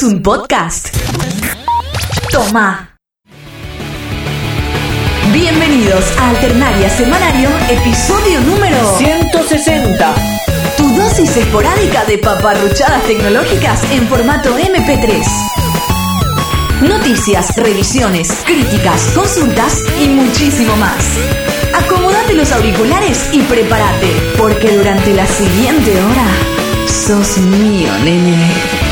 ¿Querés un podcast? Toma. Bienvenidos a Alternaria Semanario, episodio número 160. Tu dosis esporádica de paparruchadas tecnológicas en formato MP3. Noticias, revisiones, críticas, consultas y muchísimo más. Acomódate los auriculares y prepárate, porque durante la siguiente hora sos mío, nene.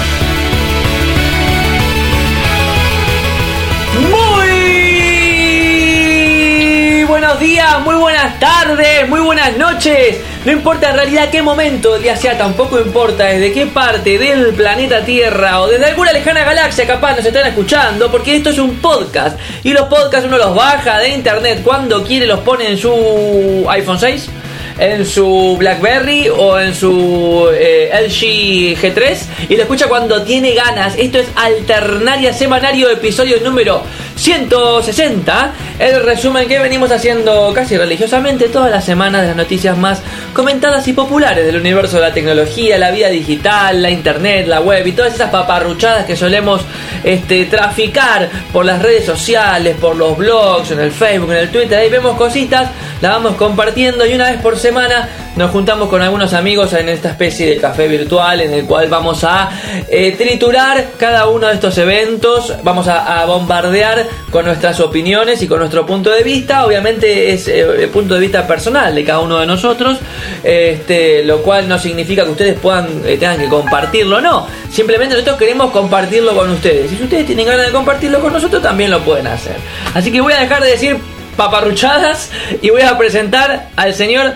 Buenos días, muy buenas tardes, muy buenas noches. No importa en realidad qué momento del día sea, tampoco importa desde qué parte del planeta Tierra o desde alguna lejana galaxia capaz nos están escuchando, porque esto es un podcast. Y los podcasts uno los baja de internet cuando quiere, los pone en su iPhone 6 en su BlackBerry o en su eh, LG G3 y lo escucha cuando tiene ganas. Esto es Alternaria Semanario, episodio número 160. El resumen que venimos haciendo casi religiosamente todas las semanas de las noticias más comentadas y populares del universo de la tecnología, la vida digital, la internet, la web y todas esas paparruchadas que solemos este, traficar por las redes sociales, por los blogs, en el Facebook, en el Twitter. Ahí vemos cositas, las vamos compartiendo y una vez por semana nos juntamos con algunos amigos en esta especie de café virtual en el cual vamos a eh, triturar cada uno de estos eventos, vamos a, bombardear con nuestras opiniones y con nuestro punto de vista. Obviamente es eh, el punto de vista personal de cada uno de nosotros, este, lo cual no significa que ustedes puedan eh, tengan que compartirlo, no. Simplemente nosotros queremos compartirlo con ustedes. Y si ustedes tienen ganas de compartirlo con nosotros, también lo pueden hacer. Así que voy a dejar de decir paparruchadas y voy a presentar al señor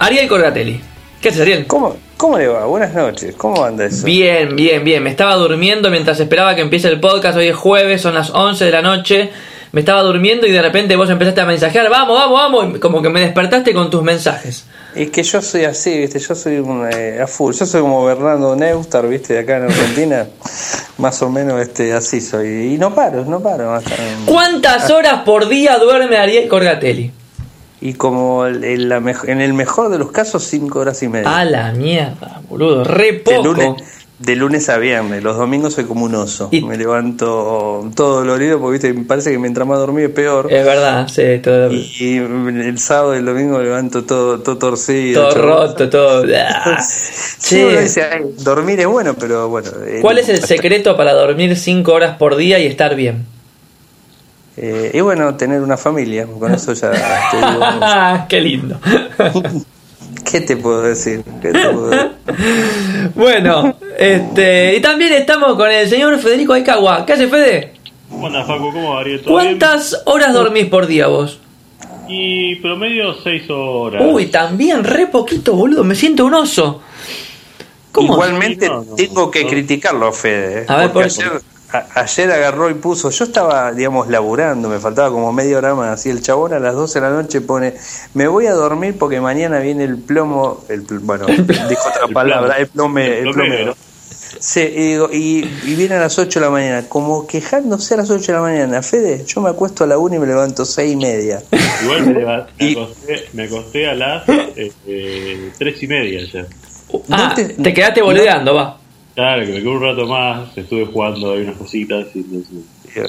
Ariel Corgatelli. ¿Qué haces, Ariel? ¿Cómo, ¿Cómo le va? Buenas noches. ¿Cómo anda eso? Bien, bien, bien. Me estaba durmiendo mientras esperaba que empiece el podcast. Hoy es jueves, son las 11 de la noche. Me estaba durmiendo y de repente vos empezaste a mensajear. Vamos, vamos, vamos. Y como que me despertaste con tus mensajes. Es que yo soy así, ¿viste? Yo soy un, eh, a full. Yo soy como Bernardo Neustar, ¿viste? De acá en Argentina. Más o menos este, así soy. Y no paro, no paro. Hasta, ¿Cuántas horas por día duerme Ariel Corgatelli? Y como el, la en el mejor de los casos, cinco horas y media. A la mierda, boludo. Re poco. De lunes, de lunes a viernes. Los domingos soy como un oso. Y- Me levanto todo dolorido porque, ¿viste? Me parece que mientras más dormí es peor. Es verdad, sí, todo, Y el sábado y el domingo me levanto todo, todo torcido. todo roto, todo. Ah. Sí, uno Che, dice, "Ay, dormir es bueno, pero bueno. eh, ¿Cuál es el secreto para dormir 5 horas por día y estar bien? Eh, y bueno, tener una familia, con eso ya te digo, Qué lindo. ¿Qué te puedo decir? ¿Qué te puedo decir? Bueno, este, y también estamos con el señor Federico Aikawa. ¿Qué hace Fede? Buenas, Facu, ¿cómo va? ¿Cuántas horas dormís por día vos? Y promedio 6 horas. Uy, también re poquito, boludo. Me siento un oso. ¿Cómo? Igualmente No, no, tengo que no. criticarlo a Fede. A ver, porque por- ayer, a- ayer agarró y puso, yo estaba, digamos, laburando, me faltaba como media hora más, y el chabón a las 12 de la noche pone, me voy a dormir porque mañana viene el plomo, el, bueno, dijo otra El palabra, plomo. el plome, El plomero. Sí, y, digo, y, y viene a las 8 de la mañana, como quejándose a las 8 de la mañana. Fede, yo me acuesto a la 1 y me levanto 6 y media. Igual me, leva- me acosté, me acosté a las eh, eh, 3 y media ya. Ah, te- te quedaste boludeando, va. Claro, que me quedé un rato más, estuve jugando ahí unas cositas y. Eh,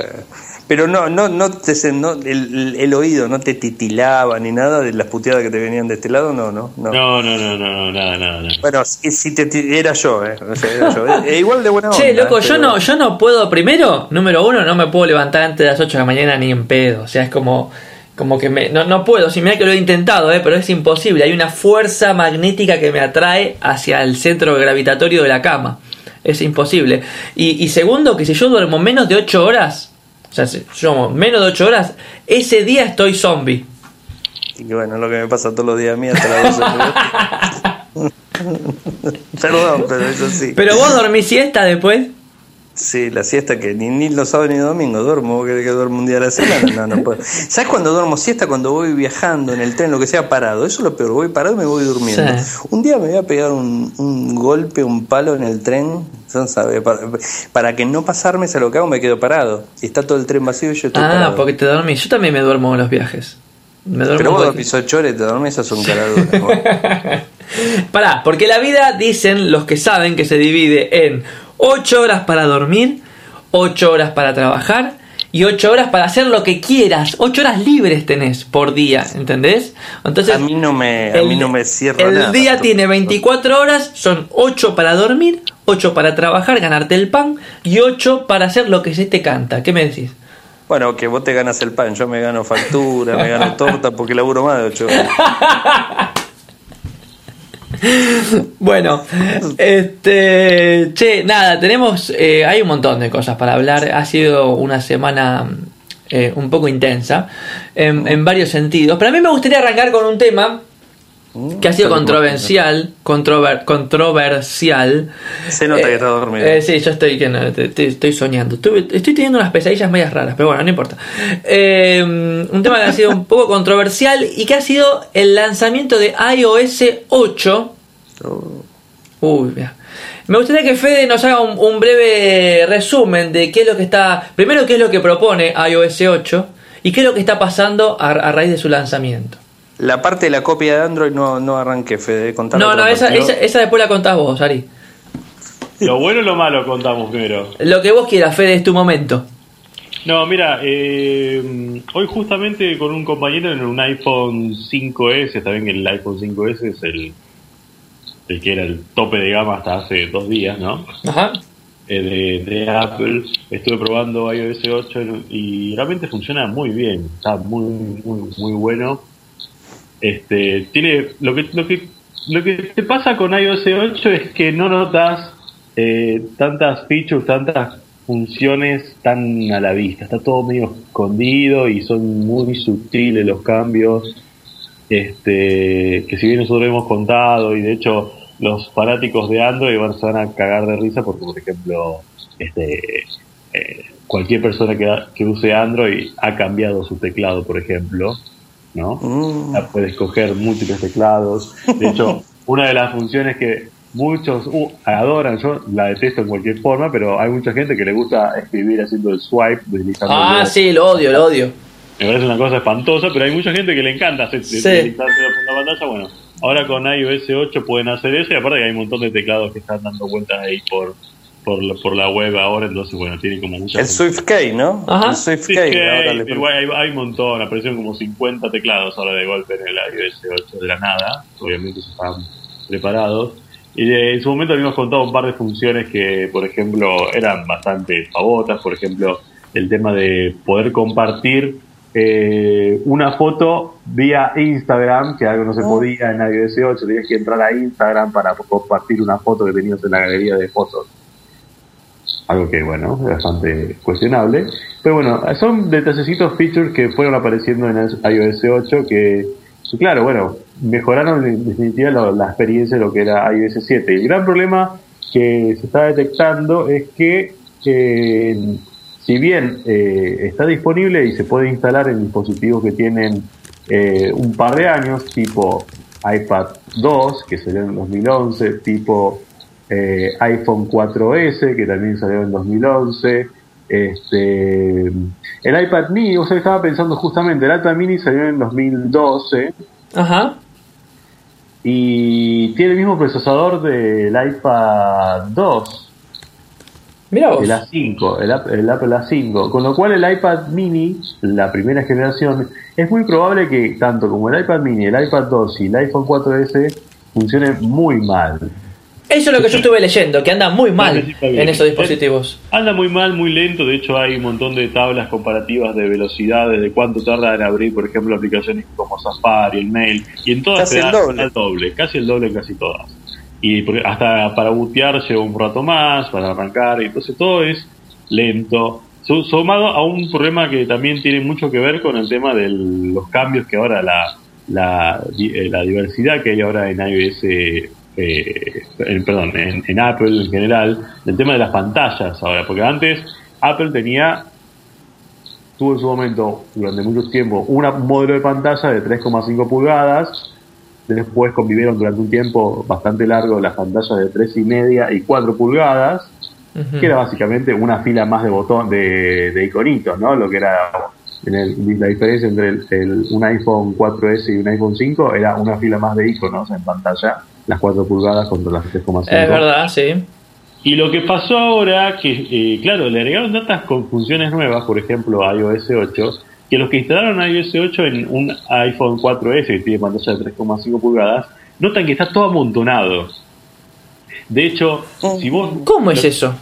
Pero no, no, no te no, el, oído no te titilaba ni nada de las puteadas que te venían de este lado, no, no, no. No, no, no, no, no, nada, nada, nada. Bueno, si, si te era yo, eh, o sea, era yo. Eh, igual de buena onda. Che, loco, yo pero- no, yo no puedo, primero, número uno, no me puedo levantar antes de las 8 de la mañana ni en pedo. O sea, es como, como que me, no, no puedo. Si mira que lo he intentado, eh, pero es imposible. Hay una fuerza magnética que me atrae hacia el centro gravitatorio de la cama. Es imposible. Y, y segundo, que si yo duermo menos de 8 horas, o sea, si yo duermo menos de 8 horas, ese día estoy zombie. Y bueno, lo que me pasa todos los días a mí hasta las 12. Perdón, pero eso sí. Pero vos dormís siesta después. Sí, la siesta que ni, ni los sábados ni domingos duermo. ¿Vos querés que duermo un día a la semana? No, no puedo. ¿Sabes cuando duermo siesta? Cuando voy viajando en el tren, lo que sea parado. Eso es lo peor. Voy parado y me voy durmiendo. Sí. Un día me voy a pegar un, un golpe, un palo en el tren. ¿sabe? Para, para que no pasarme a lo que hago, me quedo parado. Y está todo el tren vacío y yo estoy Ah, parado. porque te dormís. Yo también me duermo en los viajes. Me duermo Pero vos dormís ocho horas y te dormís, esas son caraduras. vos. Pará, porque la vida dicen los que saben que se divide en 8 horas para dormir, 8 horas para trabajar y 8 horas para hacer lo que quieras. 8 horas libres tenés por día, ¿entendés? Entonces, a mí no me, a mí no me cierra El día tiene 24 horas, son 8 para dormir, 8 para trabajar, ganarte el pan y 8 para hacer lo que se te canta. ¿Qué me decís? Bueno, que vos te ganas el pan, yo me gano factura, me gano torta porque laburo más de 8 horas. bueno, este, che, nada, tenemos, eh, hay un montón de cosas para hablar. Ha sido una semana eh, un poco intensa en, varios sentidos. Pero a mí me gustaría arrancar con un tema que ha sido controversial, controver, controversial. Se nota que está dormido. Eh, sí, yo estoy, estoy, soñando. Estoy, teniendo unas pesadillas medias raras, pero bueno, no importa. un tema que ha sido un poco controversial y que ha sido el lanzamiento de iOS 8 Uy, Me gustaría que Fede nos haga un, breve resumen de qué es lo que está. Primero, qué es lo que propone iOS 8 y qué es lo que está pasando a, raíz de su lanzamiento. La parte de la copia de Android no, no arranqué, Fede. No, no, esa, esa, después la contás vos, Ari. Lo bueno o lo malo contamos primero. Lo que vos quieras, Fede, es tu momento. No, mira, eh, hoy justamente con un compañero en un iPhone 5S, está bien que el iPhone 5S es el el que era el tope de gama hasta hace dos días, ¿no? Ajá. Eh, de, Apple. Estuve probando iOS 8 y realmente funciona muy bien. Está muy, muy, muy bueno. Este, tiene lo que, lo que, lo que te pasa con iOS 8 es que no notas eh, tantas features, tantas funciones tan a la vista. Está todo medio escondido y son muy sutiles los cambios. Este, que si bien nosotros hemos contado y de hecho los fanáticos de Android se van a cagar de risa porque, por ejemplo, este, eh, cualquier persona que, que, use Android ha cambiado su teclado, por ejemplo, ¿no? Mm. Puede escoger múltiples teclados. De hecho, una de las funciones que muchos uh, adoran, yo la detesto en cualquier forma, pero hay mucha gente que le gusta escribir haciendo el swipe, deslizando. Ah, sí, lo odio, lo odio. Me parece una cosa espantosa, pero hay mucha gente que le encanta hacer sí. la pantalla. Bueno, Ahora con iOS 8 pueden hacer eso y aparte que hay un montón de teclados que están dando vueltas ahí por, por, la, por la web ahora, entonces bueno, tiene como mucha... El SwiftKey, ¿no? Ajá. El SwiftKey. hay, hay, un montón, aparecieron como 50 teclados ahora de golpe en el iOS 8 de la nada, obviamente están preparados. Y en su momento habíamos contado un par de funciones que, por ejemplo, eran bastante pavotas, por ejemplo, el tema de poder compartir eh, una foto vía Instagram, que algo no se ah. podía en iOS 8, tenías que entrar a Instagram para compartir una foto que tenías en la galería de fotos. Algo que, bueno, es bastante cuestionable. Pero bueno, son detallecitos, features que fueron apareciendo en iOS 8 que, claro, bueno, mejoraron en definitiva la experiencia de lo que era iOS 7. El gran problema que se está detectando es que si bien eh, está disponible y se puede instalar en dispositivos que tienen eh, un par de años, tipo iPad 2, que salió en 2011, tipo eh, iPhone 4S, que también salió en 2011, este, el iPad mini, o sea, estaba pensando justamente, el iPad mini salió en 2012. Ajá. Y tiene el mismo procesador del iPad 2. Mira vos. El A5, el, Apple A5. Con lo cual el iPad mini, la primera generación, es muy probable que tanto como el iPad mini, el iPad 2 y el iPhone 4S funcionen muy mal. Eso es lo que yo estuve leyendo, que anda muy mal en esos dispositivos. Anda muy mal, muy lento. De hecho, hay un montón de tablas comparativas de velocidades, de cuánto tarda en abrir, por ejemplo, aplicaciones como Safari, el Mail. Y en todas casi el doble. el doble. Casi el doble en casi todas y hasta para bootear lleva un rato más, para arrancar, y entonces todo es lento. Sumado a un problema que también tiene mucho que ver con el tema de los cambios que ahora la, la, eh, la diversidad que hay ahora en iOS, eh, perdón, en, en, Apple en general, el tema de las pantallas ahora, porque antes Apple tenía, tuvo en su momento, durante mucho tiempo, un modelo de pantalla de 3,5 pulgadas, Después convivieron durante un tiempo bastante largo las pantallas de tres y media y 4 pulgadas, que era básicamente una fila más de botón de, iconitos, ¿no? Lo que era la diferencia entre el, un iPhone 4S y un iPhone 5 era una fila más de iconos en pantalla, las 4 pulgadas contra las 3,5. Es verdad, sí. Y lo que pasó ahora, que eh, claro, le agregaron tantas funciones nuevas, por ejemplo iOS 8, que los que instalaron iOS 8 en un iPhone 4S que tiene pantalla de 3,5 pulgadas, notan que está todo amontonado. De hecho, oh. si vos... ¿Cómo es eso?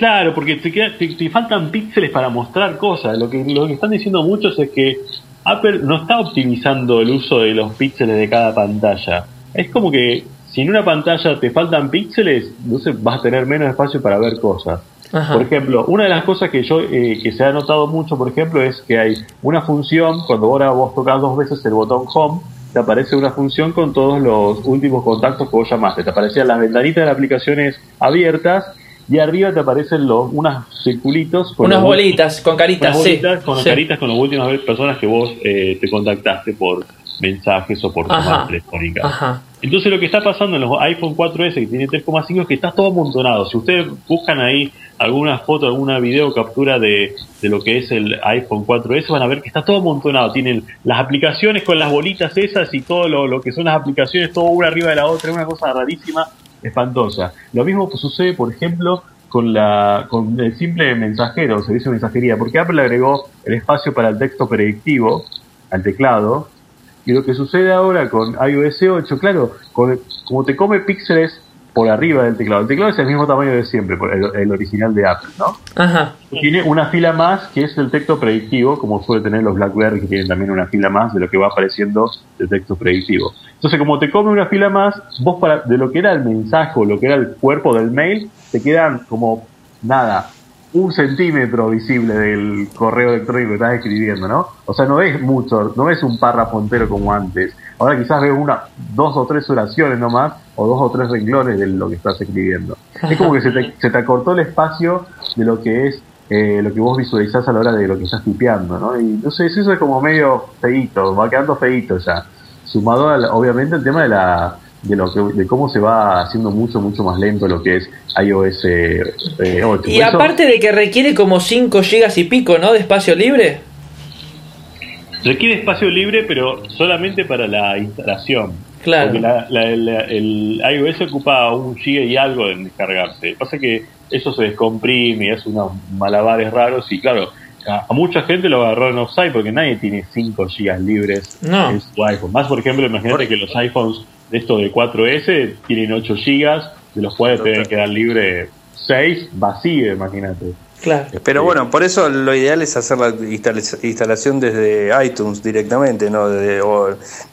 Claro, porque te, te, faltan píxeles para mostrar cosas. Lo que, lo que están diciendo muchos es que Apple no está optimizando el uso de los píxeles de cada pantalla. Es como que si en una pantalla te faltan píxeles, entonces vas a tener menos espacio para ver cosas. Por ejemplo, una de las cosas que yo eh, que se ha notado mucho, por ejemplo, es que hay una función cuando ahora vos tocas dos veces el botón Home, te aparece una función con todos los últimos contactos que vos llamaste. Te aparecían las ventanitas de las aplicaciones abiertas y arriba te aparecen los unos circulitos con unas bolitas con caritas, con caritas con las últimas personas que vos eh, te contactaste por mensajes o por llamadas telefónicas. Entonces lo que está pasando en los iPhone 4S que tiene 3,5 es que está todo amontonado. Si ustedes buscan ahí alguna foto, alguna video captura de, de, lo que es el iPhone 4S, van a ver que está todo amontonado. Tienen las aplicaciones con las bolitas esas y todo lo, lo que son las aplicaciones, todo una arriba de la otra, es una cosa rarísima, espantosa. Lo mismo sucede, por ejemplo, con, la, con el simple mensajero, servicio de mensajería, porque Apple agregó el espacio para el texto predictivo al teclado, y lo que sucede ahora con iOS 8, claro, como te come píxeles por arriba del teclado. El teclado es el mismo tamaño de siempre, el, original de Apple, ¿no? Ajá. Tiene una fila más que es el texto predictivo, como suele tener los BlackBerry, que tienen también una fila más de lo que va apareciendo el texto predictivo. Entonces, como te come una fila más, vos para, de lo que era el mensaje o lo que era el cuerpo del mail, te quedan como nada, un centímetro visible del correo electrónico que estás escribiendo, ¿no? O sea, no ves mucho, no ves un párrafo entero como antes. Ahora quizás ves una, dos o tres oraciones nomás, o dos o tres renglones de lo que estás escribiendo. Es como que se te, se te acortó el espacio de lo que es eh, lo que vos visualizás a la hora de lo que estás tipeando, ¿no? Y entonces eso es como medio feíto, va quedando feíto ya. Sumado obviamente el tema de la de, lo que, de cómo se va haciendo mucho, mucho más lento lo que es iOS 8. Eh, y aparte de que requiere como 5 gigas y pico, ¿no? De espacio libre. Requiere espacio libre, pero solamente para la instalación. Claro. Porque el iOS ocupa un giga y algo en descargarse. Pasa que eso se descomprime y hace unos malabares raros y claro, a, mucha gente lo agarró en offside porque nadie tiene 5 gigas libres en su iPhone. Más por ejemplo, imagínate que los iPhones de esto de 4S tienen 8 GB, de los cuales te deben quedar libre 6 vacíos, imagínate. Claro. Pero bueno, por eso lo ideal es hacer la instalación desde iTunes directamente, no desde,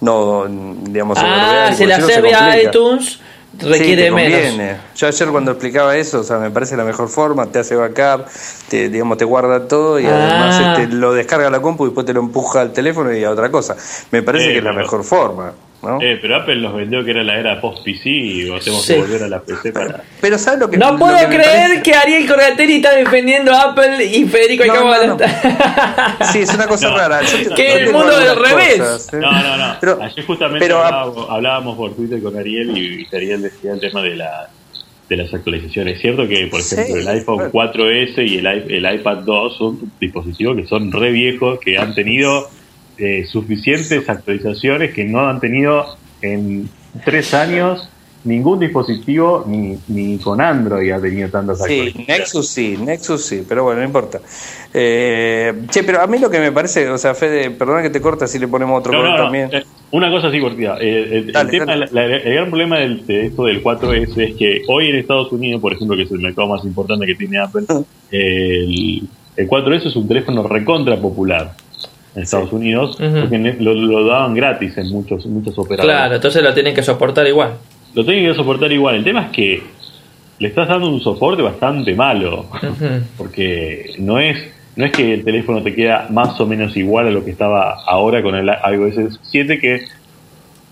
no digamos Ah, se la hace vía iTunes requiere menos. Yo ayer cuando explicaba eso, o sea, me parece la mejor forma, te hace backup, te, digamos, te guarda todo y además ah. este, lo descarga la compu y después te lo empuja al teléfono y a otra cosa. Me parece que es la mejor forma. Eh, pero Apple nos vendió que era la era post-PC y tenemos que volver a la PC para... Pero ¿sabes lo que No puedo creer que Ariel Corgatelli está defendiendo a Apple y Federico no, Sí, es una cosa rara. que el mundo del revés. ¿eh? No, no, no. Pero, Ayer justamente hablábamos, por Twitter con Ariel y, Ariel decía el tema de la de las actualizaciones. Es cierto que, por ejemplo, el iPhone 4S y el, el iPad 2 son dispositivos que son re viejos, que han tenido eh, suficientes actualizaciones que no han tenido en tres años ningún dispositivo ni, ni con Android ha tenido tantas sí, Nexus sí, Nexus sí, pero bueno, no importa. Eh, che, pero a mí lo que me parece, o sea, Fede, perdona que te corta si le ponemos otro no, también. Eh, una cosa así cortita. el, gran problema del, de esto del 4S es que hoy en Estados Unidos, por ejemplo, que es el mercado más importante que tiene Apple, el, el 4S es un teléfono recontra popular en Estados Unidos, porque lo, daban gratis en muchos, muchos operadores. Claro, entonces lo tienen que soportar igual. Lo tienen que soportar igual. El tema es que le estás dando un soporte bastante malo, porque no es, no es que el teléfono te queda más o menos igual a lo que estaba ahora con el iOS 7, que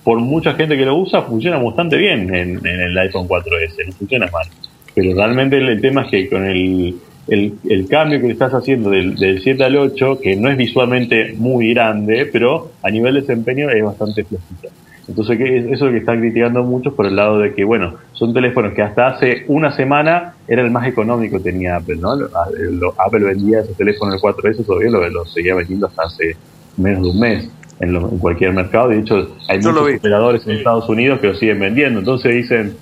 por mucha gente que lo usa funciona bastante bien en, el iPhone 4S, no funciona mal. Pero realmente el tema es que con el el, el, cambio que le estás haciendo del, del 7 al 8, que no es visualmente muy grande, pero a nivel de desempeño es bastante flojito. Entonces, que eso es lo que están criticando muchos por el lado de que, bueno, son teléfonos que hasta hace una semana era el más económico que tenía Apple, ¿no? Apple vendía ese teléfono el 4S, todavía lo, lo, seguía vendiendo hasta hace menos de un mes en, en cualquier mercado. De hecho, hay muchos operadores en Estados Unidos que lo siguen vendiendo. Entonces dicen,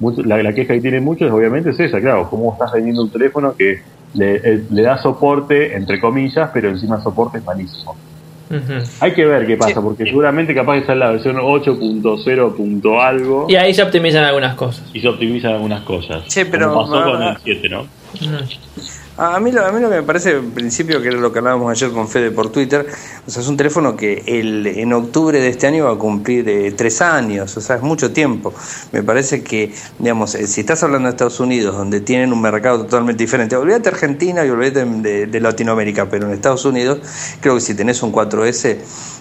la, queja que tienen muchos obviamente es esa, claro, cómo estás vendiendo un teléfono que le, eh, le da soporte, entre comillas, pero encima soporte es malísimo. Hay que ver qué pasa, porque seguramente capaz que sale la versión 8.0. algo. Y ahí se optimizan algunas cosas. Y se optimizan algunas cosas. Sí, pero. pasó con el 7, ¿no? A mí, lo, a mí lo que me parece, en principio, que era lo que hablábamos ayer con Fede por Twitter, o sea, es un teléfono que el, en octubre de este año va a cumplir eh, tres años, o sea, es mucho tiempo. Me parece que, digamos, eh, si estás hablando de Estados Unidos, donde tienen un mercado totalmente diferente, olvídate Argentina y olvídate de, de Latinoamérica, pero en Estados Unidos, creo que si tenés un 4S,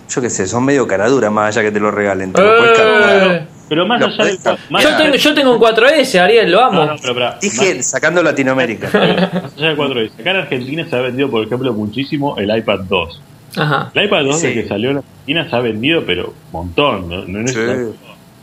yo qué sé, son medio caradura más allá que te lo regalen. Te lo eh, pero más allá del. yo, tengo, yo tengo un 4S, Ariel, lo amo. No, pero, Dije, sacando Latinoamérica. más allá del 4S. Acá en Argentina se ha vendido, por ejemplo, muchísimo el iPad 2. Ajá. El iPad 2 desde que salió en Argentina se ha vendido, pero un montón. ¿no? no sí.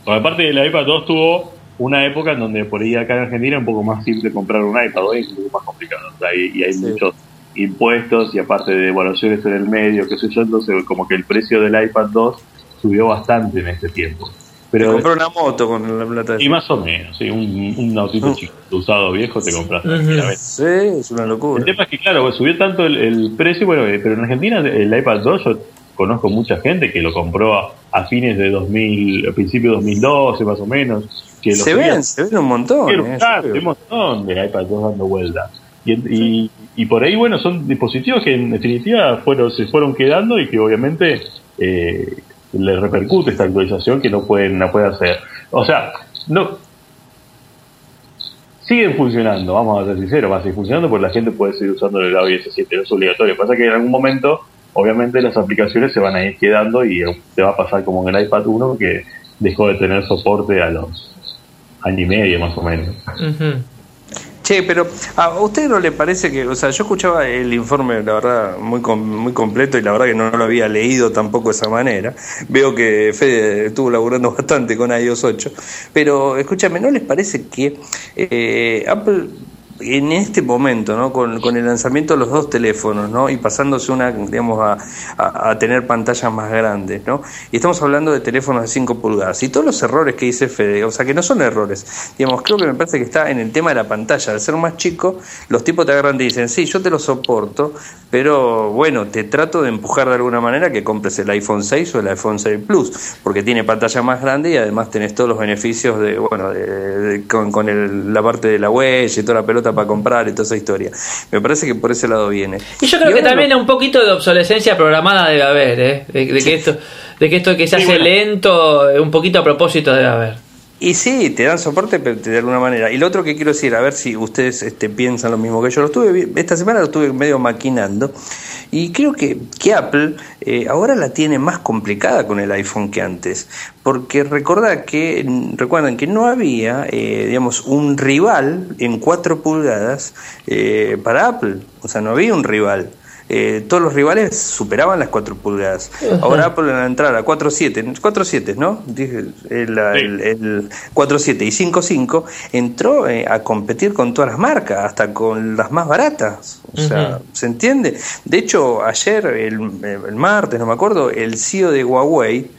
Aparte, el iPad 2 tuvo una época en donde por ahí acá en Argentina es un poco más simple comprar un iPad, hoy es un poco más complicado. y, hay muchos impuestos y aparte de evaluaciones en el medio, qué sé yo, entonces como que el precio del iPad 2 subió bastante en este tiempo. Pero compró una moto con la plata Y más o menos, sí, un, un autito chico, usado viejo te compraste. Sí, es una locura. El tema es que, claro, pues, subió tanto el, precio, bueno, eh, pero en Argentina el iPad 2 yo conozco mucha gente que lo compró a, fines de 2000, a principios de 2012 más o menos. Que se ven, se ven un montón. Eh, un montón de iPad 2 dando vuelta. Y, y, por ahí, bueno, son dispositivos que en definitiva fueron, se fueron quedando y que obviamente eh, le repercute esta actualización que no pueden, no puede hacer. O sea, no siguen funcionando, vamos a ser sinceros, va a seguir funcionando porque la gente puede seguir usando el iOS 7, no es obligatorio. Pasa que en algún momento, obviamente, las aplicaciones se van a ir quedando y te va a pasar como en el iPad 1 que dejó de tener soporte a los año y medio más o menos. Che, pero a usted no le parece que, o sea, yo escuchaba el informe, la verdad, muy muy completo y la verdad que no, lo había leído tampoco de esa manera. Veo que Fede estuvo laburando bastante con iOS 8, pero escúchame, ¿no les parece que eh, Apple en este momento, ¿no? Con, el lanzamiento de los dos teléfonos, ¿no? Y pasándose una, digamos, a, a, tener pantallas más grandes, ¿no? Y estamos hablando de teléfonos de 5 pulgadas. Y todos los errores que dice Fede, o sea, que no son errores, digamos, creo que me parece que está en el tema de la pantalla. Al ser más chico, los tipos te agarran y dicen, sí, yo te lo soporto, pero bueno, te trato de empujar de alguna manera que compres el iPhone 6 o el iPhone 6 Plus, porque tiene pantalla más grande y además tenés todos los beneficios de, bueno, de, con, con el, la parte de la huella y toda la pelota para comprar y toda esa historia. Me parece que por ese lado viene. Y yo creo que también un poquito de obsolescencia programada debe haber, ¿eh? de, que esto de que esto que se hace lento, un poquito a propósito debe haber. Y sí, te dan soporte de alguna manera. Y lo otro que quiero decir, a ver si ustedes este, piensan lo mismo que yo. Lo estuve, esta semana lo estuve medio maquinando. Y creo que, que Apple eh, ahora la tiene más complicada con el iPhone que antes. Porque recuerda que, recuerden que no había, eh, digamos, un rival en 4 pulgadas eh, para Apple. O sea, no había un rival. Eh, todos los rivales superaban las 4 pulgadas. Ahora Apple en la entrada 4.7, 4.7, ¿no? Dije, el, el, 4.7 y 5.5 entró eh, a competir con todas las marcas, hasta con las más baratas. O sea, ¿se entiende? De hecho, ayer, el, el martes, no me acuerdo, el CEO de Huawei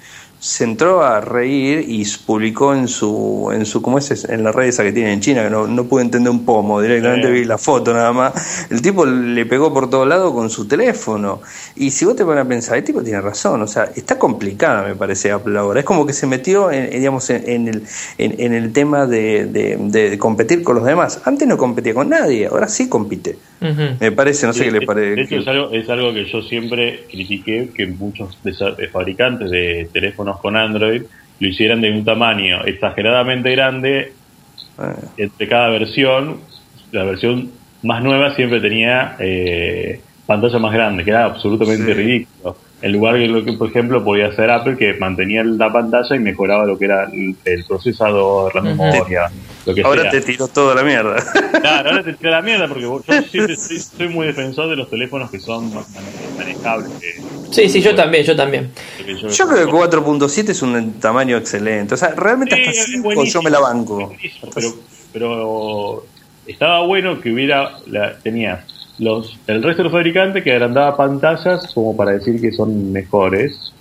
se entró a reír y publicó en su, en su, ¿cómo es? En la red esa que tiene en China, que no, no pude entender un pomo, directamente vi la foto nada más. El tipo le pegó por todos lados con su teléfono. Y si vos te pones a pensar, el tipo tiene razón, o sea, está complicada me parece Apple ahora. Es como que se metió, en, digamos, en, el, en, el tema de, de, competir con los demás. Antes no competía con nadie, ahora sí compite. Me parece, no sé qué le parece. De hecho, es algo, es algo que yo siempre critiqué, que muchos fabricantes de teléfonos con Android lo hicieran de un tamaño exageradamente grande ah. entre cada versión. La versión más nueva siempre tenía eh, pantalla más grande, que era absolutamente ridículo en lugar de lo que, por ejemplo, podía hacer Apple, que mantenía la pantalla y mejoraba lo que era el, procesador, la memoria, lo que Ahora te tiró toda la mierda. Claro, ahora te tiró la mierda porque yo siempre soy, muy defensor de los teléfonos que son manejables. Sí, sí, yo también, yo también. Yo, creo que 4.7 es un tamaño excelente. O sea, realmente hasta 5 yo me la banco. Pero, pero estaba bueno que hubiera, la, tenía los, el resto de los fabricantes que agrandaba pantallas como para decir que son mejores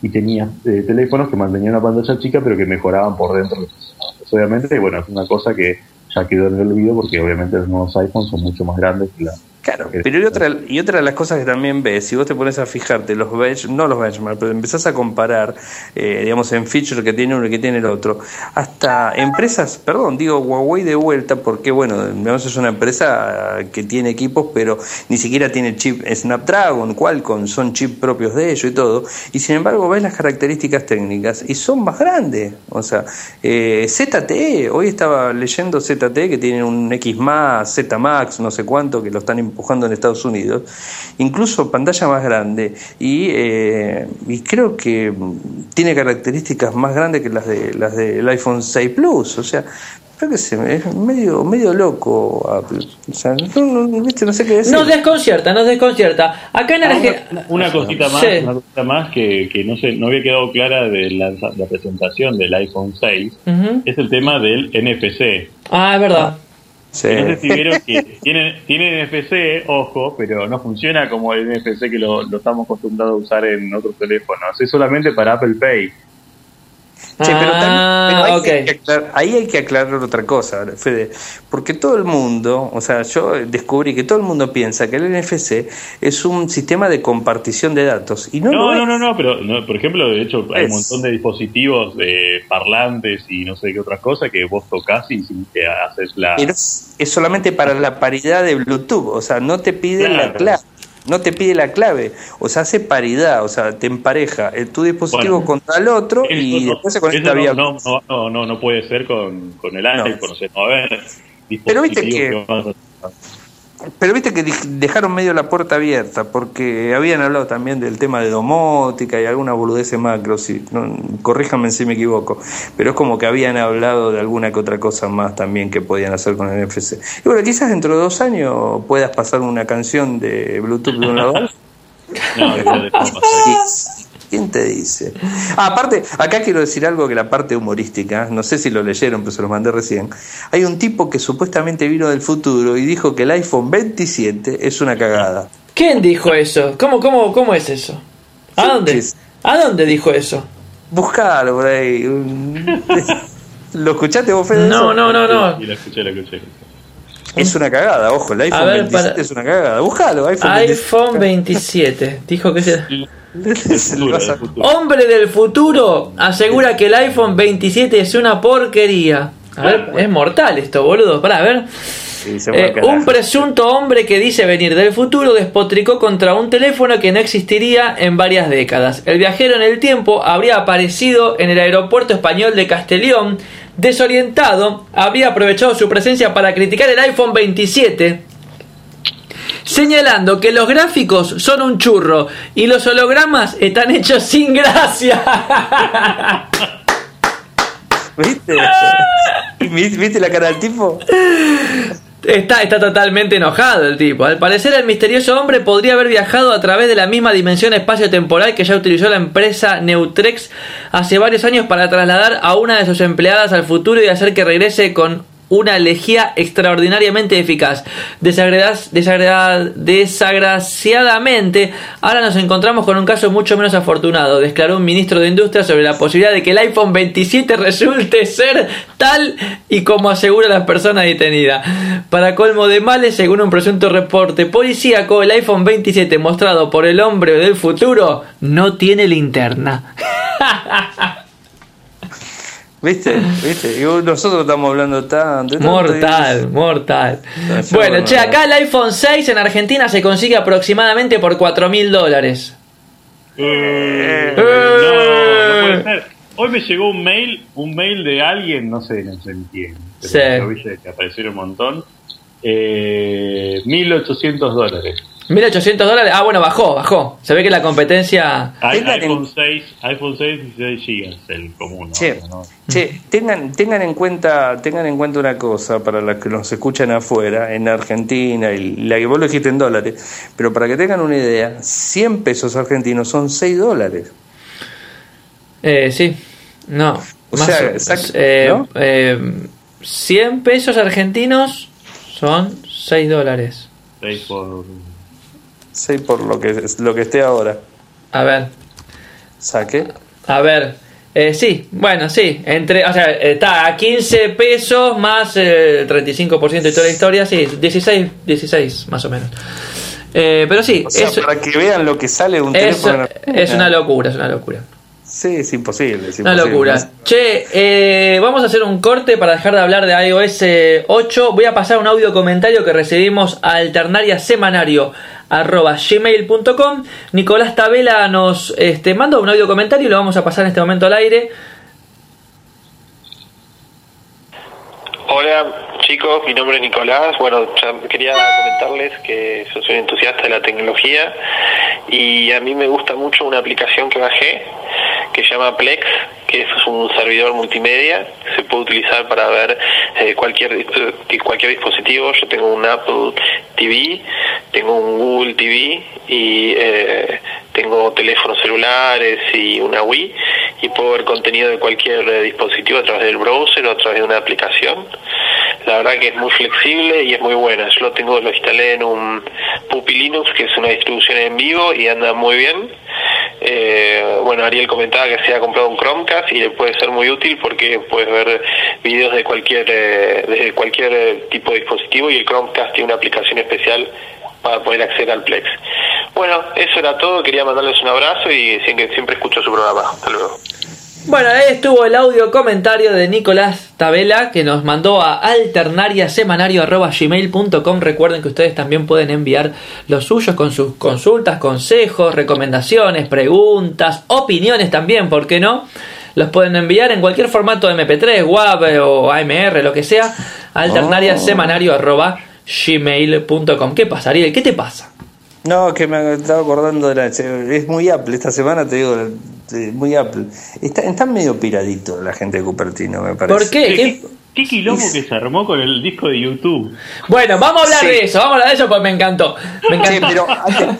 y tenía eh, teléfonos que mantenían una pantalla chica pero que mejoraban por dentro. Obviamente, y bueno, es una cosa que ya quedó en el olvido porque obviamente los nuevos iPhones son mucho más grandes que la, Claro, pero y otra, y otra de las cosas que también ves, si vos te pones a fijarte los bench, no los benchmarks, pero empezás a comparar, eh, digamos, en feature que tiene uno y que tiene el otro, hasta empresas, perdón, digo Huawei de vuelta, porque bueno, digamos, es una empresa que tiene equipos, pero ni siquiera tiene chip Snapdragon, Qualcomm, son chips propios de ellos y todo, y sin embargo ves las características técnicas y son más grandes, o sea, eh, ZTE, hoy estaba leyendo ZTE que tiene un X Z Max, no sé cuánto, que lo están empujando en Estados Unidos, incluso pantalla más grande y, eh, y creo que tiene características más grandes que las de las del iPhone 6 Plus, o sea, creo que se es medio medio loco Apple. O sea, no, no, ¿viste? no sé qué decir. Nos desconcierta, nos desconcierta. Acá en Ah, Argentina. una, una cosita más, Sí. una cosita más que, que no sé, no había quedado clara de la, la presentación del iPhone 6 Ujú. es el tema del NFC. Ah, es verdad. Sí. Tiene, tiene NFC, ojo, pero no funciona como el NFC que lo, lo estamos acostumbrados a usar en otros teléfonos. Es solamente para Apple Pay. Sí, pero, también- Ah, pero ahí, ok. hay que aclarar, ahí hay que aclarar otra cosa, Fede, porque todo el mundo, o sea, yo descubrí que todo el mundo piensa que el NFC es un sistema de compartición de datos y no, No, no, no, no, pero no, por ejemplo, de hecho, hay un montón de dispositivos de parlantes y no sé qué otras cosas que vos tocas y sin que haces la. Pero es, es solamente para la paridad de Bluetooth, o sea, no te pide la clave. No te pide la clave, o sea, hace paridad, o sea, te empareja el, tu dispositivo Bueno. contra el otro y no- después se conecta eso vía no, no, no, no, no puede ser con, con el No. iPhone, o sea, no va a haber Pero viste que- Pero viste que dejaron medio la puerta abierta, porque habían hablado también del tema de domótica y alguna boludez macro, si, no, corríjanme si me equivoco, pero es como que habían hablado de alguna que otra cosa más también que podían hacer con el NFC. Y bueno, quizás dentro de dos años puedas pasar una canción de Bluetooth de un lado. No, eso de forma así. ¿Quién te dice? Ah, aparte, acá quiero decir algo que la parte humorística, no sé si lo leyeron, pero se los mandé recién. Hay un tipo que supuestamente vino del futuro y dijo que el iPhone 27 es una cagada. ¿Quién dijo eso? ¿Cómo, cómo, cómo es eso? ¿A dónde? ¿A dónde dijo eso? Buscalo por ahí. ¿Lo escuchaste vos, Fede? No, no, no, no. Y la escuché, la escuché. Es una cagada, ojo, el iPhone ver, 27 para- es una cagada. Buscalo, iPhone, iPhone 27. Dijo que se... 27. Se le Futuro, vas a- del futuro. Hombre del futuro asegura que el iPhone 27 es una porquería. A ver, es mortal esto, boludo. Para ver. Sí, fue al Eh, un presunto hombre que dice venir del futuro despotricó contra un teléfono que no existiría en varias décadas. El viajero en el tiempo habría aparecido en el aeropuerto español de Castellón. Desorientado, habría aprovechado su presencia para criticar el iPhone 27 señalando que los gráficos son un churro y los hologramas están hechos sin gracia. ¿Viste? ¿Viste la cara del tipo? Está, está totalmente enojado el tipo. Al parecer el misterioso hombre podría haber viajado a través de la misma dimensión espacio-temporal que ya utilizó la empresa Neutrex hace varios años para trasladar a una de sus empleadas al futuro y hacer que regrese con una lejía extraordinariamente eficaz. Desagraciadamente, ahora nos encontramos con un caso mucho menos afortunado, declaró un ministro de Industria sobre la posibilidad de que el iPhone 27 resulte ser tal y como asegura la persona detenida. Para colmo de males, según un presunto reporte policíaco, el iPhone 27 mostrado por el hombre del futuro no tiene linterna. ¿Viste? ¿Viste? Y nosotros estamos hablando tanto. tanto, Mortal, mortal. Bueno, bueno, che, acá el iPhone 6 en Argentina se consigue aproximadamente por 4 mil dólares. Eh, Eh. no, no puede ser. Hoy me llegó un mail, un mail de alguien, no sé, no sé quién, pero Sí. que aparecieron un montón. Eh, 1800 dólares. 1800 dólares. Ah, bueno, bajó, bajó. Se ve que la competencia. Hay- iPhone 6, iPhone 6 16 gigas, el común, ¿no? Che, ¿no? che, tengan, tengan en cuenta, tengan en cuenta una cosa para los que nos escuchan afuera, en Argentina, y la que vos lo dijiste en dólares, pero para que tengan una idea, 100 pesos argentinos son 6 dólares. Eh, sí. No. O más sea, exacto, eh, ¿no? eh, 100 pesos argentinos son 6 dólares. 6 por... 6 por lo que, lo que esté ahora. A ver, Saque. a ver. Eh, sí, bueno, sí. Entre, o sea, está a 15 pesos más el 35% de toda la historia, sí, 16, 16 más o menos. Eh, pero sí, o para que vean lo que sale un teléfono. Es una locura, es una locura. Sí, es imposible. Es Una locura. Che, eh, vamos a hacer un corte para dejar de hablar de iOS 8. Voy a pasar un audio comentario que recibimos a alternaria semanario arroba gmail.com. Nicolás Tabela nos este, manda un audio comentario y lo vamos a pasar en este momento al aire. Hola chicos, mi nombre es Nicolás. Bueno, quería comentarles que soy un entusiasta de la tecnología y a mí me gusta mucho una aplicación que bajé que se llama Plex, que es un servidor multimedia, se puede utilizar para ver eh, cualquier eh, cualquier dispositivo. Yo tengo un Apple TV, tengo un Google TV y eh, tengo teléfonos celulares y una Wii y puedo ver contenido de cualquier dispositivo a través del browser o a través de una aplicación. La verdad que es muy flexible y es muy buena. Yo lo tengo, lo instalé en un Puppy Linux, que es una distribución en vivo y anda muy bien. Eh, bueno, Ariel comentaba que se ha comprado un Chromecast y le puede ser muy útil porque puedes ver videos de cualquier, eh, de cualquier eh, tipo de dispositivo y el Chromecast tiene una aplicación especial para poder acceder al Plex. Bueno, eso era todo. Quería mandarles un abrazo y siempre escucho su programa. Hasta luego. Bueno, ahí estuvo el audio comentario de Nicolás Tabela que nos mandó a alternariasemanario.gmail.com. Recuerden que ustedes también pueden enviar los suyos con sus consultas, consejos, recomendaciones, preguntas, opiniones también, ¿por qué no? Los pueden enviar en cualquier formato MP3, WAV o AMR, lo que sea, alternariasemanario.gmail.com. ¿Qué pasa, Ariel? ¿Qué te pasa? No, que me estaba acordando de la. Es muy Apple, esta semana te digo, muy Apple. Está, están medio piradito la gente de Cupertino, me parece. ¿Por qué? ¿Qué, ¿Qué quilombo que se armó con el disco de YouTube? Bueno, vamos a hablar de eso, vamos a hablar de eso porque me encantó. Me encantó. pero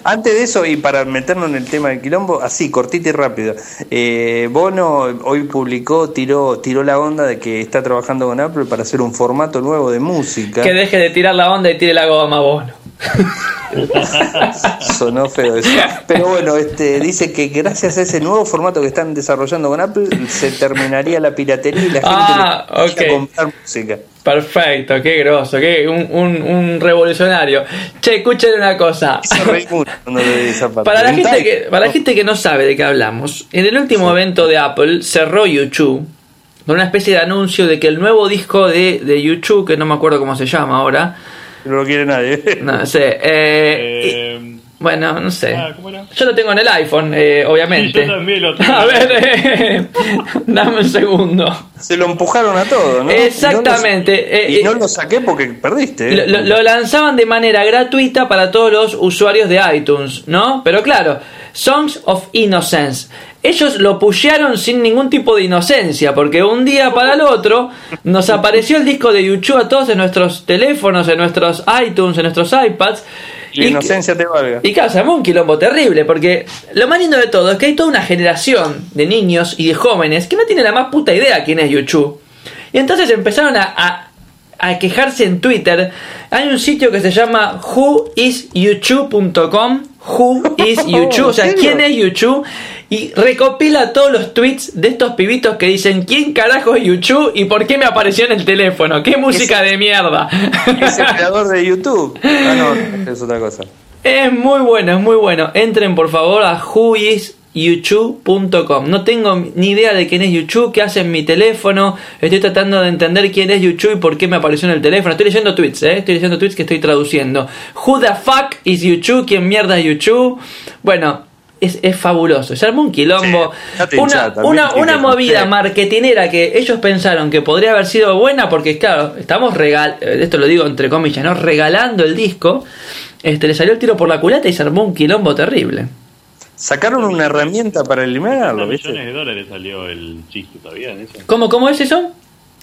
antes, de eso, y para meternos en el tema del quilombo, así, cortito y rápido. Eh, Bono hoy publicó, tiró, tiró la onda de que está trabajando con Apple para hacer un formato nuevo de música. Que deje de tirar la onda y tire la goma, Bono. Sonó feo eso. Pero bueno, este, dice que gracias a ese nuevo formato que están desarrollando con Apple, se terminaría la piratería y la gente ah, a comprar música. Perfecto, qué groso, qué un, un, revolucionario. Che, escuchen una cosa. para la gente que para la gente que no sabe de qué hablamos, en el último evento de Apple cerró YouTube con una especie de anuncio de que el nuevo disco de, de YouTube, que no me acuerdo cómo se llama ahora, no lo quiere nadie. No sé. Eh, eh, bueno, no sé. Ah, yo lo tengo en el iPhone, eh, obviamente. yo también lo tengo. A ver, dame un segundo. Se lo empujaron a todo, ¿no? Exactamente. Y no, lo, saqué porque perdiste. Lo, lo, lanzaban de manera gratuita para todos los usuarios de iTunes, ¿no? Pero claro, Songs of Innocence ellos lo pusieron sin ningún tipo de inocencia, porque un día para el otro nos apareció el disco de YouTube a todos en nuestros teléfonos, en nuestros iTunes, en nuestros iPads. Y, inocencia te valga. Y claro, un quilombo terrible, porque lo más lindo de todo es que hay toda una generación de niños y de jóvenes que no tienen la más puta idea quién es YouTube. Y entonces empezaron a, a quejarse en Twitter. Hay un sitio que se llama whoisyoutube.com. Who is YouTube, o sea, ¿quién es YouTube? Y recopila todos los tweets de estos pibitos que dicen ¿Quién carajo es YouTube y por qué me apareció en el teléfono? ¡Qué música de mierda! Es el creador de YouTube. Ah, no, es otra cosa. Es muy bueno, es muy bueno. Entren por favor a whois youtube.com. No tengo ni idea de quién es YouTube, qué hace en mi teléfono. Estoy tratando de entender quién es YouTube y por qué me apareció en el teléfono. Estoy leyendo tweets, ¿eh? Estoy leyendo tweets que estoy traduciendo. Who the fuck is YouTube? ¿Quién mierda es YouTube? Bueno, es, es, fabuloso. Se armó un quilombo. una, una, una movida marketinera que ellos pensaron que podría haber sido buena porque, claro, estamos regal esto lo digo entre comillas, ¿no? Regalando el disco. Este, le salió el tiro por la culata y se armó un quilombo terrible. Sacaron una herramienta para eliminarlo, ¿viste? millones de dólares salió el chiste todavía en eso. ¿Cómo, cómo es eso?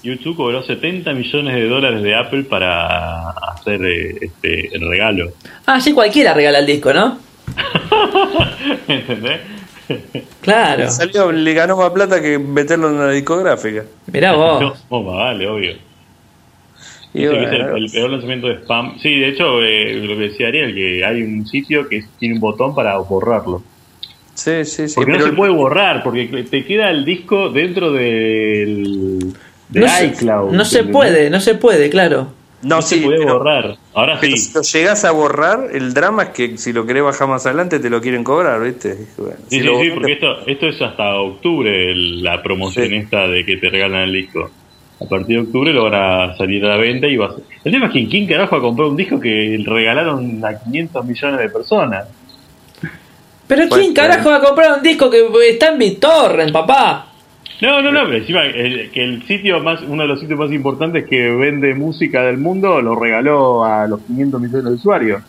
YouTube cobró 70 millones de dólares de Apple para hacer eh, este, el regalo. Ah, sí, cualquiera regala el disco, ¿no? ¿Entendés? Claro. Salió, le ganó más plata que meterlo en la discográfica. Mirá vos. No, vale, obvio. Y el, peor lanzamiento de spam. Sí, de hecho, eh, lo que decía Ariel, que hay un sitio que tiene un botón para borrarlo. Sí, sí, sí. Porque no se puede borrar, porque te queda el disco dentro del de no iCloud. Se, no se puede, no se puede, claro. No, no sí, se puede pero, borrar. Ahora pero sí. si lo llegas a borrar, el drama es que si lo querés bajar más adelante te lo quieren cobrar, ¿viste? Bueno, Sí, si sí, sí, porque esto, esto es hasta octubre la promoción Sí. esta de que te regalan el disco. A partir de octubre lo van a salir a la venta y vas... El tema es que ¿quién carajo va a comprar un disco que regalaron a 500 millones de personas? Pero Pues, ¿quién carajo va a comprar un disco que está en BitTorrent, papá? No, no, no, pero encima el- que el sitio más, uno de los sitios más importantes que vende música del mundo lo regaló a los 500 millones de usuarios.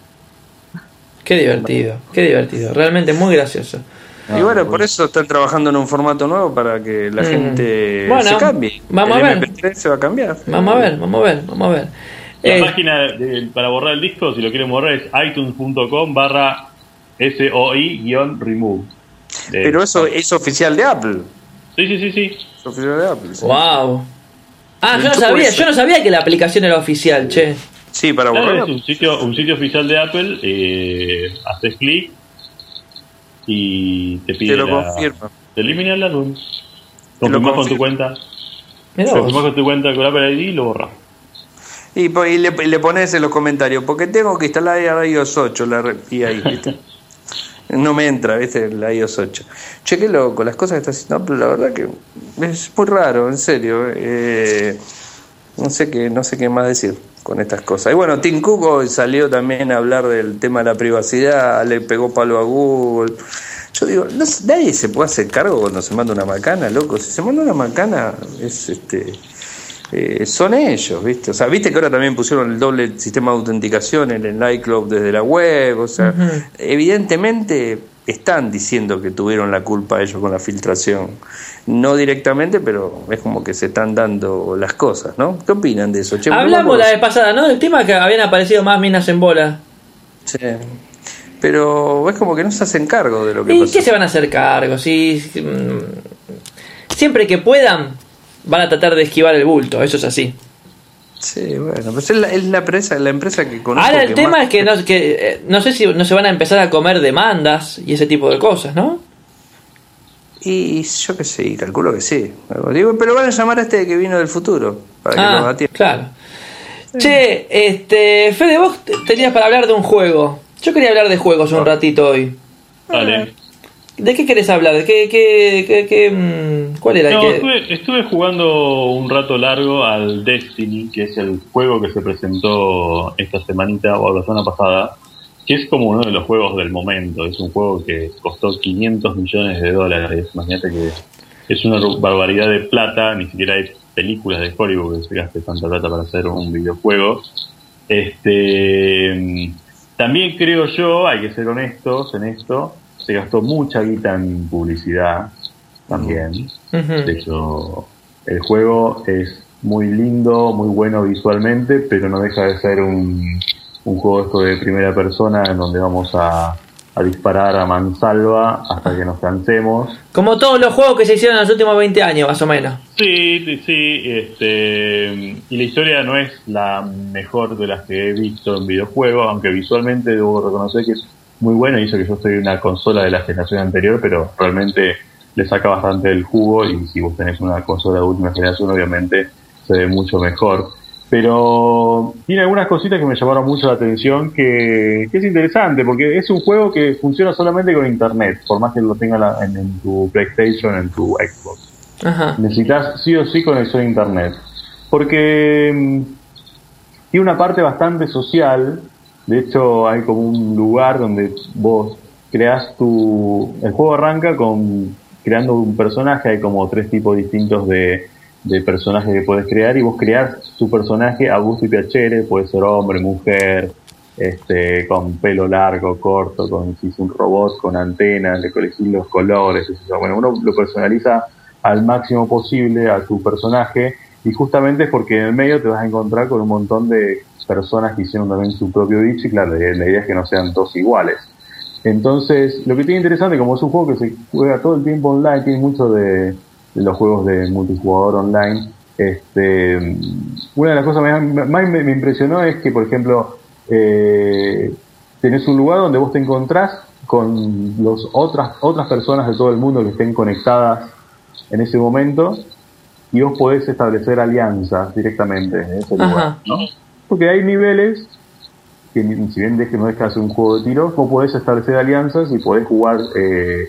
Qué divertido, qué divertido. Realmente muy gracioso. Y bueno, por eso están trabajando en un formato nuevo para que la Mm. gente Bueno, se cambie. vamos el a ver. MP3 se va a cambiar. Vamos a ver, vamos a ver, vamos a ver. La Eh, página de- para borrar el disco, si lo quieren borrar, es itunes.com barra SOI-remove. Pero eso es oficial de Apple. Sí, sí, sí, sí. Es oficial de Apple. sí. wow. Ah, yo no sabía, yo no sabía que la aplicación era oficial, che. Sí, para Claro, borrar. es un sitio, un sitio oficial de Apple, eh, haces clic y te pide Te lo la, confirma. te elimina el álbum. Confirmás con tu cuenta. Confirmás con tu cuenta con Apple ID y lo borras. Y, le, y le pones en los comentarios, porque tengo que instalar iOS 8, la y ahí, ¿viste? No me entra, ¿viste? La iOS 8. Che, qué loco, las cosas que está haciendo Apple, la verdad que es muy raro, en serio. eh, no sé qué, no sé qué más decir con estas cosas. Y bueno, Tim Cook salió también a hablar del tema de la privacidad, le pegó palo a Google. Yo digo, no nadie se puede hacer cargo cuando se manda una macana, loco. Si se manda una macana, es este eh, son ellos, ¿viste? O sea, viste que ahora también pusieron el doble sistema de autenticación en el iCloud desde la web, o sea, evidentemente están diciendo que tuvieron la culpa ellos con la filtración. No directamente, pero es como que se están dando las cosas, ¿no? ¿Qué opinan de eso? Che, Hablamos la vez pasada, ¿no? Del tema que habían aparecido más minas en bola. Sí. Pero es como que no se hacen cargo de lo que ¿Y pasó. qué se van a hacer cargo? Si, mm, siempre que puedan, van a tratar de esquivar el bulto, eso es así. Sí, bueno, pues es la, es la empresa, la empresa que conozco Ahora el que tema más- es que no, que eh, no sé si no se van a empezar a comer demandas y ese tipo de cosas, ¿no? Y yo qué sé, y calculo que sí. Digo, pero van a llamar a este que vino del futuro, para que Ah, nos atienda. claro. Che, este, Fede, vos te- tenías para hablar de un juego. Yo quería hablar de juegos un ratito hoy. Dale. ¿De qué querés hablar? ¿De qué, qué, qué, qué, mm, ¿Cuál era? No, que- estuve, estuve jugando un rato largo al Destiny, que es el juego que se presentó esta semanita o la semana pasada, que es como uno de los juegos del momento. Es un juego que costó 500 millones de dólares. Imagínate que es una barbaridad de plata, ni siquiera hay películas de Hollywood que se gaste tanta plata para hacer un videojuego. Este, también creo yo, hay que ser honestos en esto, se gastó mucha guita en publicidad también. De hecho, el juego es muy lindo, muy bueno visualmente, pero no deja de ser un, un juego esto de primera persona en donde vamos a, a disparar a mansalva hasta que nos cansemos. Como todos los juegos que se hicieron en los últimos 20 años, más o menos. Sí, sí, sí, este, y la historia no es la mejor de las que he visto en videojuegos, aunque visualmente debo reconocer que es muy bueno, hizo que yo soy una consola de la generación anterior, pero realmente le saca bastante el jugo y si vos tenés una consola de última generación obviamente se ve mucho mejor. Pero tiene algunas cositas que me llamaron mucho la atención que, que es interesante porque es un juego que funciona solamente con internet, por más que lo tenga la- en, en tu PlayStation, en tu Xbox Ajá. necesitas sí o sí conexión a internet. Porque mm, tiene una parte bastante social. De hecho, hay como un lugar donde vos creas tu. El juego arranca con creando un personaje. Hay como tres tipos distintos de, de personajes que puedes crear. Y vos creás tu personaje a gusto y piacere. Puede ser hombre, mujer, este, con pelo largo, corto, con si es un robot, con antenas, le elegís los colores. Bueno, uno lo personaliza al máximo posible a tu personaje y justamente es porque en el medio te vas a encontrar con un montón de personas que hicieron también su propio y claro, la idea es que no sean todos iguales. Entonces, lo que tiene interesante, como es un juego que se juega todo el tiempo online, tiene mucho de, de los juegos de multijugador online, este, una de las cosas más, más me, me impresionó es que, por ejemplo, eh, tenés un lugar donde vos te encontrás con los otras, otras personas de todo el mundo que estén conectadas en ese momento y vos podés establecer alianzas directamente en ese lugar, ¿no? Porque hay niveles que si bien que no deja de ser un juego de tiro, vos podés establecer alianzas y podés jugar eh,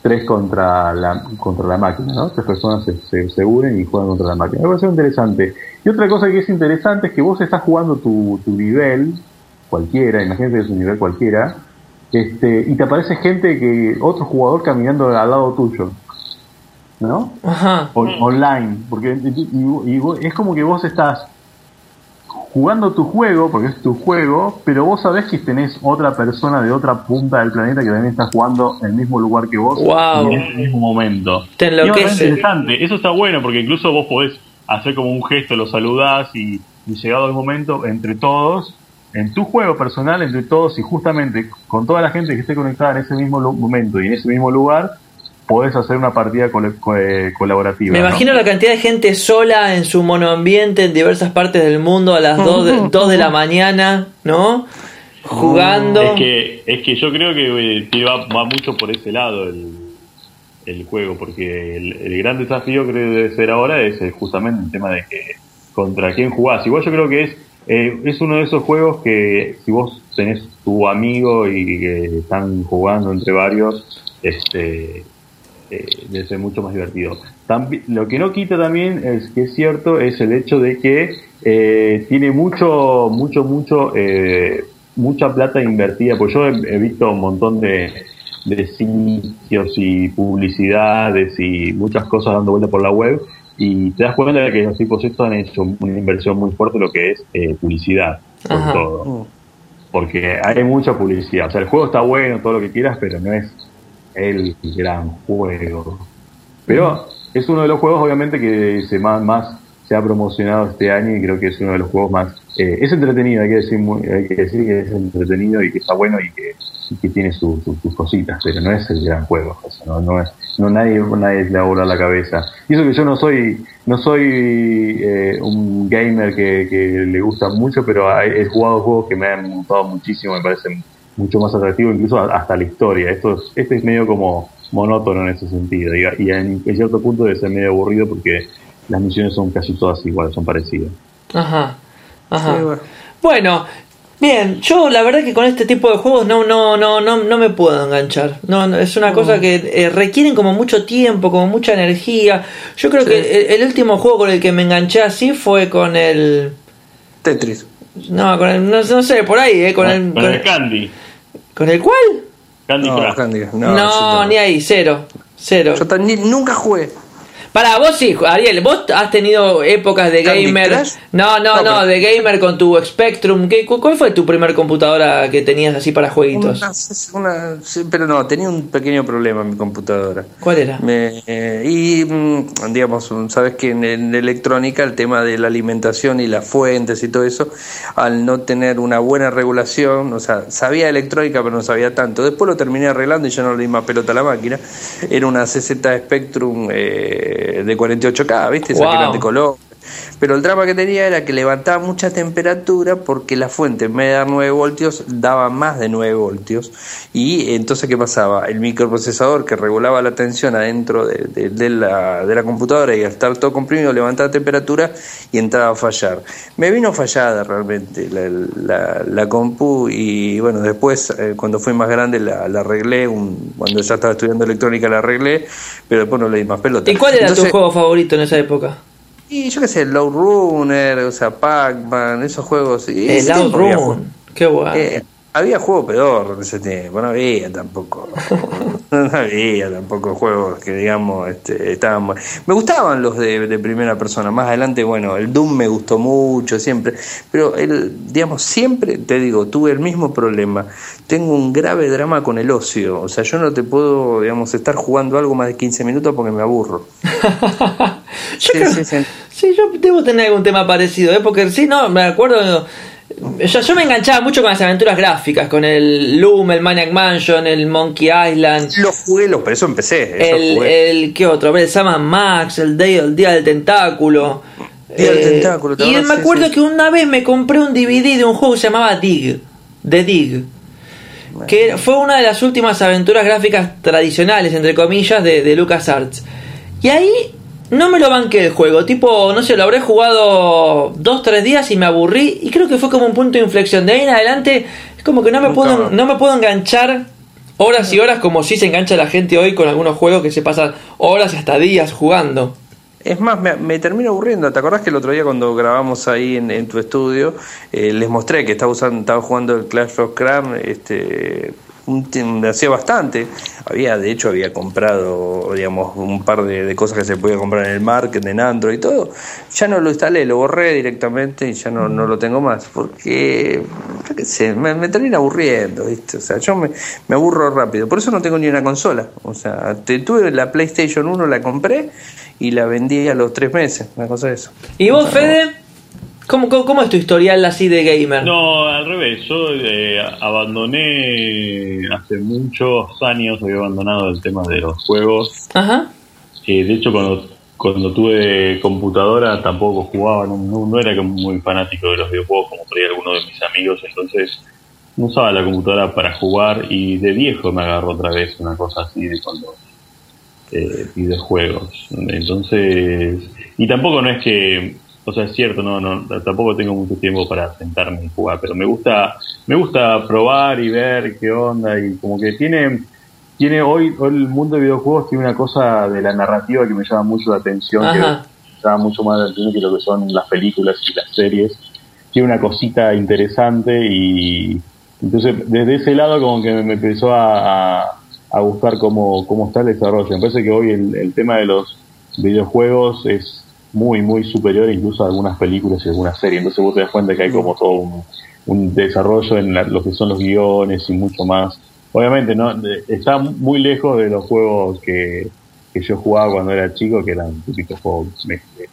tres contra la, contra la máquina, ¿no? Tres personas se, se, unen y juegan contra la máquina. Me parece interesante. Y otra cosa que es interesante es que vos estás jugando tu, tu nivel, cualquiera, imagínate que es un nivel cualquiera, este, y te aparece gente que, otro jugador caminando al lado tuyo. ¿No? Ajá. online. Porque y, es como que vos estás jugando tu juego, porque es tu juego, pero vos sabés que tenés otra persona de otra punta del planeta que también está jugando en el mismo lugar que vos en el mismo momento. Te interesante. Eso está bueno porque incluso vos podés hacer como un gesto, lo saludás y, y llegado el momento, entre todos, en tu juego personal, entre todos y justamente con toda la gente que esté conectada en ese mismo momento y en ese mismo lugar, podés hacer una partida eh, colaborativa. Me imagino la cantidad de gente sola en su monoambiente en diversas partes del mundo a las 2 de, de la mañana, ¿no? Jugando. Es que, es que yo creo que, eh, va, mucho por ese lado el, el juego, porque el, gran desafío creo que debe ser ahora es eh, justamente el tema de que contra quién jugás. Igual yo creo que es, es uno de esos juegos que si vos tenés tu amigo y que están jugando entre varios, este eh, debe ser mucho más divertido. lo que no quita también es que es cierto es el hecho de que eh, tiene mucho, mucho, mucho, eh, mucha plata invertida. Pues yo he, visto un montón de, de, sitios y publicidades y muchas cosas dando vuelta por la web y te das cuenta de que los tipos estos han hecho una inversión muy fuerte en lo que es eh, publicidad, por todo. Mm. Porque hay mucha publicidad. O sea, el juego está bueno, todo lo que quieras, pero no es el gran juego. Pero es uno de los juegos, obviamente, que se más, más se ha promocionado este año y creo que es uno de los juegos más... Eh, es entretenido, hay que, decir, hay que decir que es entretenido y que está bueno y que, tiene sus cositas, pero no es el gran juego. no, no, es, no nadie, nadie le a la cabeza. Y eso que yo no soy no soy eh, un gamer que, que, le gusta mucho, pero he jugado juegos que me han gustado muchísimo, me parecen mucho más atractivo, incluso hasta la historia. Esto es, este es medio como monótono en ese sentido, y, en, cierto punto debe ser medio aburrido porque las misiones son casi todas iguales, son parecidas. Ajá, ajá. bueno. Bien, yo la verdad que con este tipo de juegos no no no no no me puedo enganchar. No, es una cosa que eh, requieren como mucho tiempo, como mucha energía. Yo creo que el, último juego con el que me enganché así fue con el Tetris. No, con el no, sé, por ahí, eh, con, ah, el, con el Candy. ¿Con el cuál? Candy no, No, ni ahí, cero. Cero. Yo nunca jugué. Para vos sí, Ariel, vos has tenido épocas de gamer. No, no, no, de gamer con tu Spectrum. ¿Qué, ¿Cuál fue tu primer computadora que tenías así para jueguitos? pero no, tenía un pequeño problema en mi computadora. ¿Cuál era? Eh, y mm, digamos, sabes que en, electrónica el tema de la alimentación y las fuentes y todo eso, al no tener una buena regulación, o sea, sabía electrónica pero no sabía tanto. Después lo terminé arreglando y ya no le di más pelota a la máquina. Era una CZ Spectrum. Eh, de 48K, ¿viste? Esa que de color. Pero el drama que tenía era que levantaba mucha temperatura porque la fuente en vez de dar 9 voltios daba más de 9 voltios. Y entonces, ¿qué pasaba? El microprocesador que regulaba la tensión adentro de, de, la, de la computadora y al estar todo comprimido levantaba temperatura y entraba a fallar. Me vino fallada realmente la, la, compu y bueno, después eh, cuando fui más grande la, arreglé, un, cuando ya estaba estudiando electrónica la arreglé, pero después no le di más pelota. ¿Y cuál era tu juego favorito en esa época? Y yo qué sé, Low Runner, o sea, Pac-Man, esos juegos. Y el Low Run, qué guay. Eh, había juegos peor en ese tiempo, no había tampoco. no había tampoco juegos que, digamos, este, estaban. Me gustaban los de, primera persona. Más adelante, bueno, el Doom me gustó mucho, siempre. Pero, el, digamos, siempre, te digo, tuve el mismo problema. Tengo un grave drama con el ocio. O sea, yo no te puedo, digamos, estar jugando algo más de 15 minutos porque me aburro. sí, sí, sí. sí, yo debo tener algún tema parecido, ¿eh? porque sí, no, me acuerdo yo, me enganchaba mucho con las aventuras gráficas, con el Loom, el Maniac Mansion, el Monkey Island. Los jugué, los, por eso empecé. el, el, ¿qué otro? El Sama Max, el, Day, el Día del Tentáculo. Día del eh, Tentáculo. Y me acuerdo que una vez me compré un DVD de un juego que se llamaba Dig, The Dig. que fue una de las últimas aventuras gráficas tradicionales, entre comillas, de, de LucasArts. Y ahí no me lo banqué el juego, tipo, no sé, lo habré jugado dos, tres días y me aburrí. Y creo que fue como un punto de inflexión. De ahí en adelante, es como que no me, puedo, no me puedo enganchar horas y horas como si se engancha la gente hoy con algunos juegos que se pasan horas y hasta días jugando. Es más, me, termino aburriendo. ¿Te acordás que el otro día cuando grabamos ahí en, tu estudio eh, les mostré que estaba usando, estaba jugando el Clash of Clans este, hacía bastante. Había, de hecho, había comprado, digamos, un par de, cosas que se podía comprar en el market, en Android y todo. Ya no lo instalé, lo borré directamente y ya no, no lo tengo más. Porque, qué sé, me, termina aburriendo, ¿viste? O sea, yo me, me, aburro rápido. Por eso no tengo ni una consola. O sea, te, tuve la PlayStation 1, la compré y la vendí a los tres meses, una cosa de eso. ¿Y vos, Fede? ¿Cómo, cómo, es tu historial así de gamer? No, al revés. Yo eh, abandoné hace muchos años, había abandonado el tema de los juegos. Ajá. Eh, de hecho, cuando, cuando tuve computadora tampoco jugaba, no, no, era muy fanático de los videojuegos como ahí alguno de mis amigos, entonces no usaba la computadora para jugar y de viejo me agarró otra vez una cosa así de cuando eh, videojuegos. Entonces, y tampoco no es que o sea, es cierto, no, no, tampoco tengo mucho tiempo para sentarme y jugar, pero me gusta, me gusta probar y ver qué onda y como que tiene, tiene hoy, el mundo de videojuegos tiene una cosa de la narrativa que me llama mucho la atención, que me llama mucho más la atención que lo que son las películas y las series. Tiene una cosita interesante y entonces desde ese lado como que me empezó a, a, buscar cómo, cómo está el desarrollo. Me parece que hoy el, el tema de los videojuegos es muy, muy superior incluso a algunas películas y algunas series. Entonces vos te das cuenta que hay como todo un, desarrollo en lo que son los guiones y mucho más. Obviamente no está muy lejos de los juegos que, que yo jugaba cuando era chico, que eran típicos juegos este,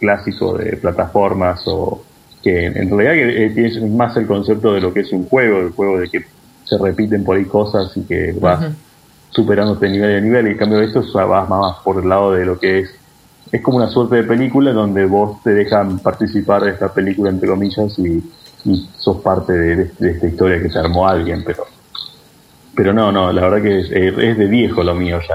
clásicos de plataformas o que en realidad que eh, tienes más el concepto de lo que es un juego, el juego de que se repiten por ahí cosas y que vas superándote nivel a nivel y en cambio esto va más por el lado de lo que es es como una suerte de película donde vos te dejan participar de esta película, entre comillas, y, sos parte de, esta historia que se armó alguien, pero pero no, no, la verdad que es, de viejo lo mío ya.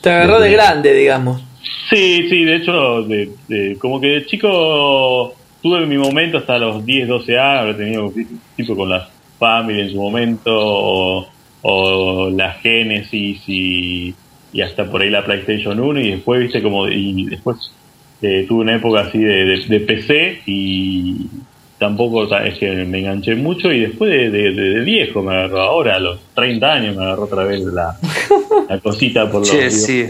te agarró de, grande, digamos. Sí, sí, de hecho, de, como que de chico tuve mi momento hasta los 10, 12 años, habré tenido tipo con la familia en su momento, o, o la Génesis y y hasta por ahí la PlayStation 1 y después, viste, como, y después eh, tuve una época así de, de, PC y tampoco es que me enganché mucho y después de, de, viejo me agarró, ahora a los 30 años me agarró otra vez la, la cosita por los che, sí.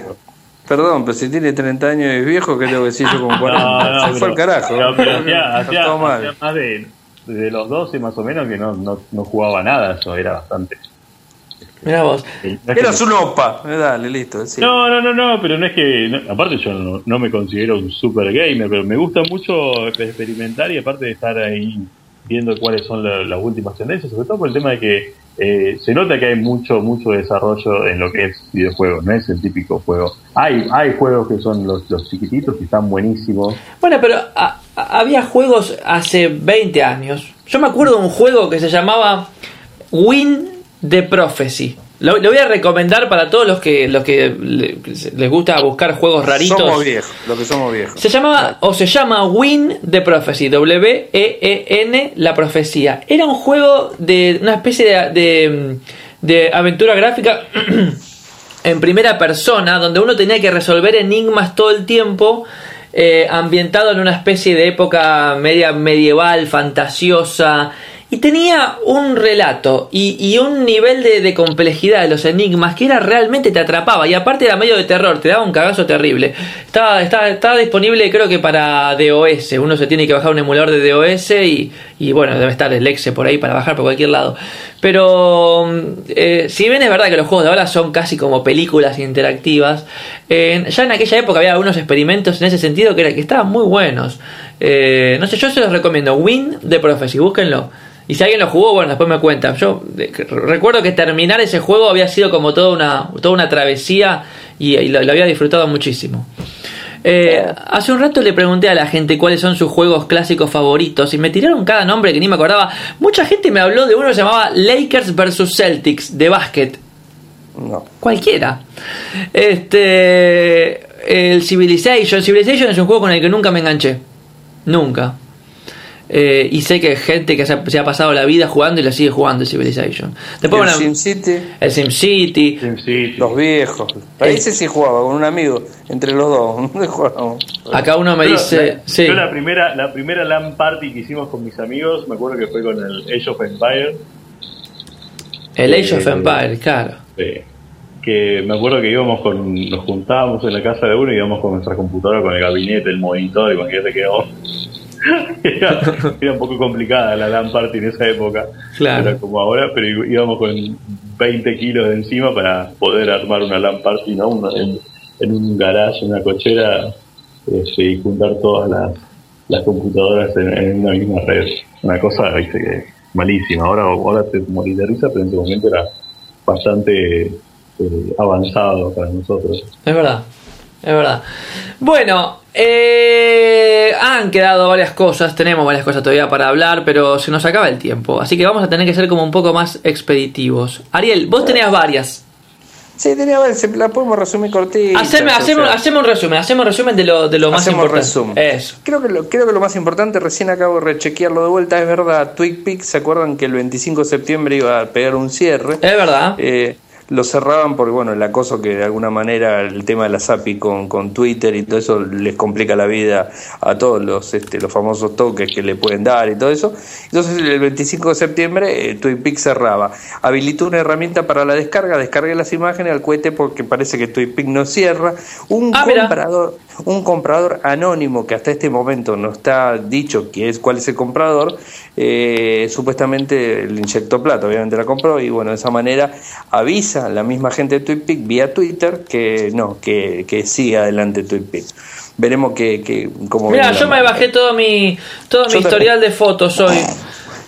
Perdón, pero si tiene 30 años y es viejo, ¿qué tengo que decir yo con 40? No, no, Se fue al carajo. Pero, hacía, hacía, más de, de los 12 más o menos que no, no, no jugaba nada, eso era bastante Mira vos. Era su opa. Dale, listo. No, no, no, no, pero no es que. aparte, yo no, me considero un super gamer, pero me gusta mucho experimentar y aparte de estar ahí viendo cuáles son las últimas tendencias, sobre todo por el tema de que eh, se nota que hay mucho, mucho desarrollo en lo que es videojuegos, no es el típico juego. Hay, hay juegos que son los, los chiquititos que están buenísimos. Bueno, pero había juegos hace 20 años. Yo me acuerdo de un juego que se llamaba Win The Prophecy. Lo, voy a recomendar para todos los que los que les gusta buscar juegos raritos. Somos viejos, lo que somos viejos. Se llamaba o se llama Win the Prophecy, W E E N la profecía. Era un juego de una especie de, de, aventura gráfica en primera persona donde uno tenía que resolver enigmas todo el tiempo. Eh, ambientado en una especie de época media medieval, fantasiosa, y tenía un relato y, un nivel de, complejidad de los enigmas que era realmente te atrapaba. Y aparte era medio de terror, te daba un cagazo terrible. Estaba, estaba, disponible creo que para DOS. Uno se tiene que bajar un emulador de DOS y, y bueno, debe estar el Exe por ahí para bajar por cualquier lado. Pero eh, si bien es verdad que los juegos de ahora son casi como películas interactivas, ya en aquella época había algunos experimentos en ese sentido que, era, que estaban muy buenos. Eh, no sé, yo se los recomiendo. Win de Prophecy, búsquenlo. Y si alguien lo jugó, bueno, después me cuenta. Yo recuerdo que terminar ese juego había sido como toda una, toda una travesía y, lo, había disfrutado muchísimo. Eh, hace un rato le pregunté a la gente cuáles son sus juegos clásicos favoritos y me tiraron cada nombre que ni me acordaba. Mucha gente me habló de uno que se llamaba Lakers vs Celtics de básquet. No. Cualquiera. Este. El Civilization. Civilization es un juego con el que nunca me enganché. Nunca. Eh, y sé que hay gente que se ha, se ha pasado la vida jugando y la sigue jugando el Civilization. Después, el bueno, SimCity, el SimCity. Los viejos. A ese sí jugaba con un amigo, entre los dos. jugábamos. Acá uno me dice. la- Sí. Yo la primera, la primera LAN party que hicimos con mis amigos, me acuerdo que fue con el Age of Empire. El Age of Eh, Empires, claro. eh, que me acuerdo que íbamos con, nos juntábamos en la casa de uno y íbamos con nuestra computadora, con el gabinete, el monitor, y con que se quedó. era, era un poco complicada la LAN party en esa época. Claro. Era como ahora, pero íbamos con 20 kilos de encima para poder armar una LAN party, ¿no? Una- en, en un garage, una cochera, este, y juntar todas las, las computadoras en, en una misma red. Una cosa, viste, malísima. Ahora, ahora te morís de risa, pero en ese momento era bastante eh, avanzado para nosotros. Es verdad, es verdad. Bueno, eh, han quedado varias cosas, tenemos varias cosas todavía para hablar, pero se nos acaba el tiempo, así que vamos a tener que ser como un poco más expeditivos. Ariel, vos tenías varias. Sí, tenía, se- la podemos resumir cortita. Haceme, o sea, un resumen, hacemos un resumen de lo, de lo más hacemos importante. resumen. Eso. Creo que, lo, creo que lo más importante, recién acabo de rechequearlo de vuelta, es verdad, TwigPeak, ¿se acuerdan que el 25 de septiembre iba a pegar un cierre? Es verdad. Eh, lo cerraban porque, bueno, el acoso que de alguna manera el tema de la SAPI con, con Twitter y todo eso les complica la vida a todos los, este, los famosos toques que le pueden dar y todo eso. Entonces, el 25 de septiembre, eh, cerraba. Habilitó una herramienta para la descarga, descargué las imágenes al cohete porque parece que TwitPeak no cierra. Un Ah, mira. Un comprador anónimo que hasta este momento no está dicho que es, cuál es el comprador, eh, supuestamente le inyectó plata, obviamente la compró y bueno, de esa manera avisa a la misma gente de TweetPic vía Twitter que no, que, que siga adelante TweetPic. Veremos que, que cómo Mira, yo me bajé todo mi todo mi también. historial de fotos hoy.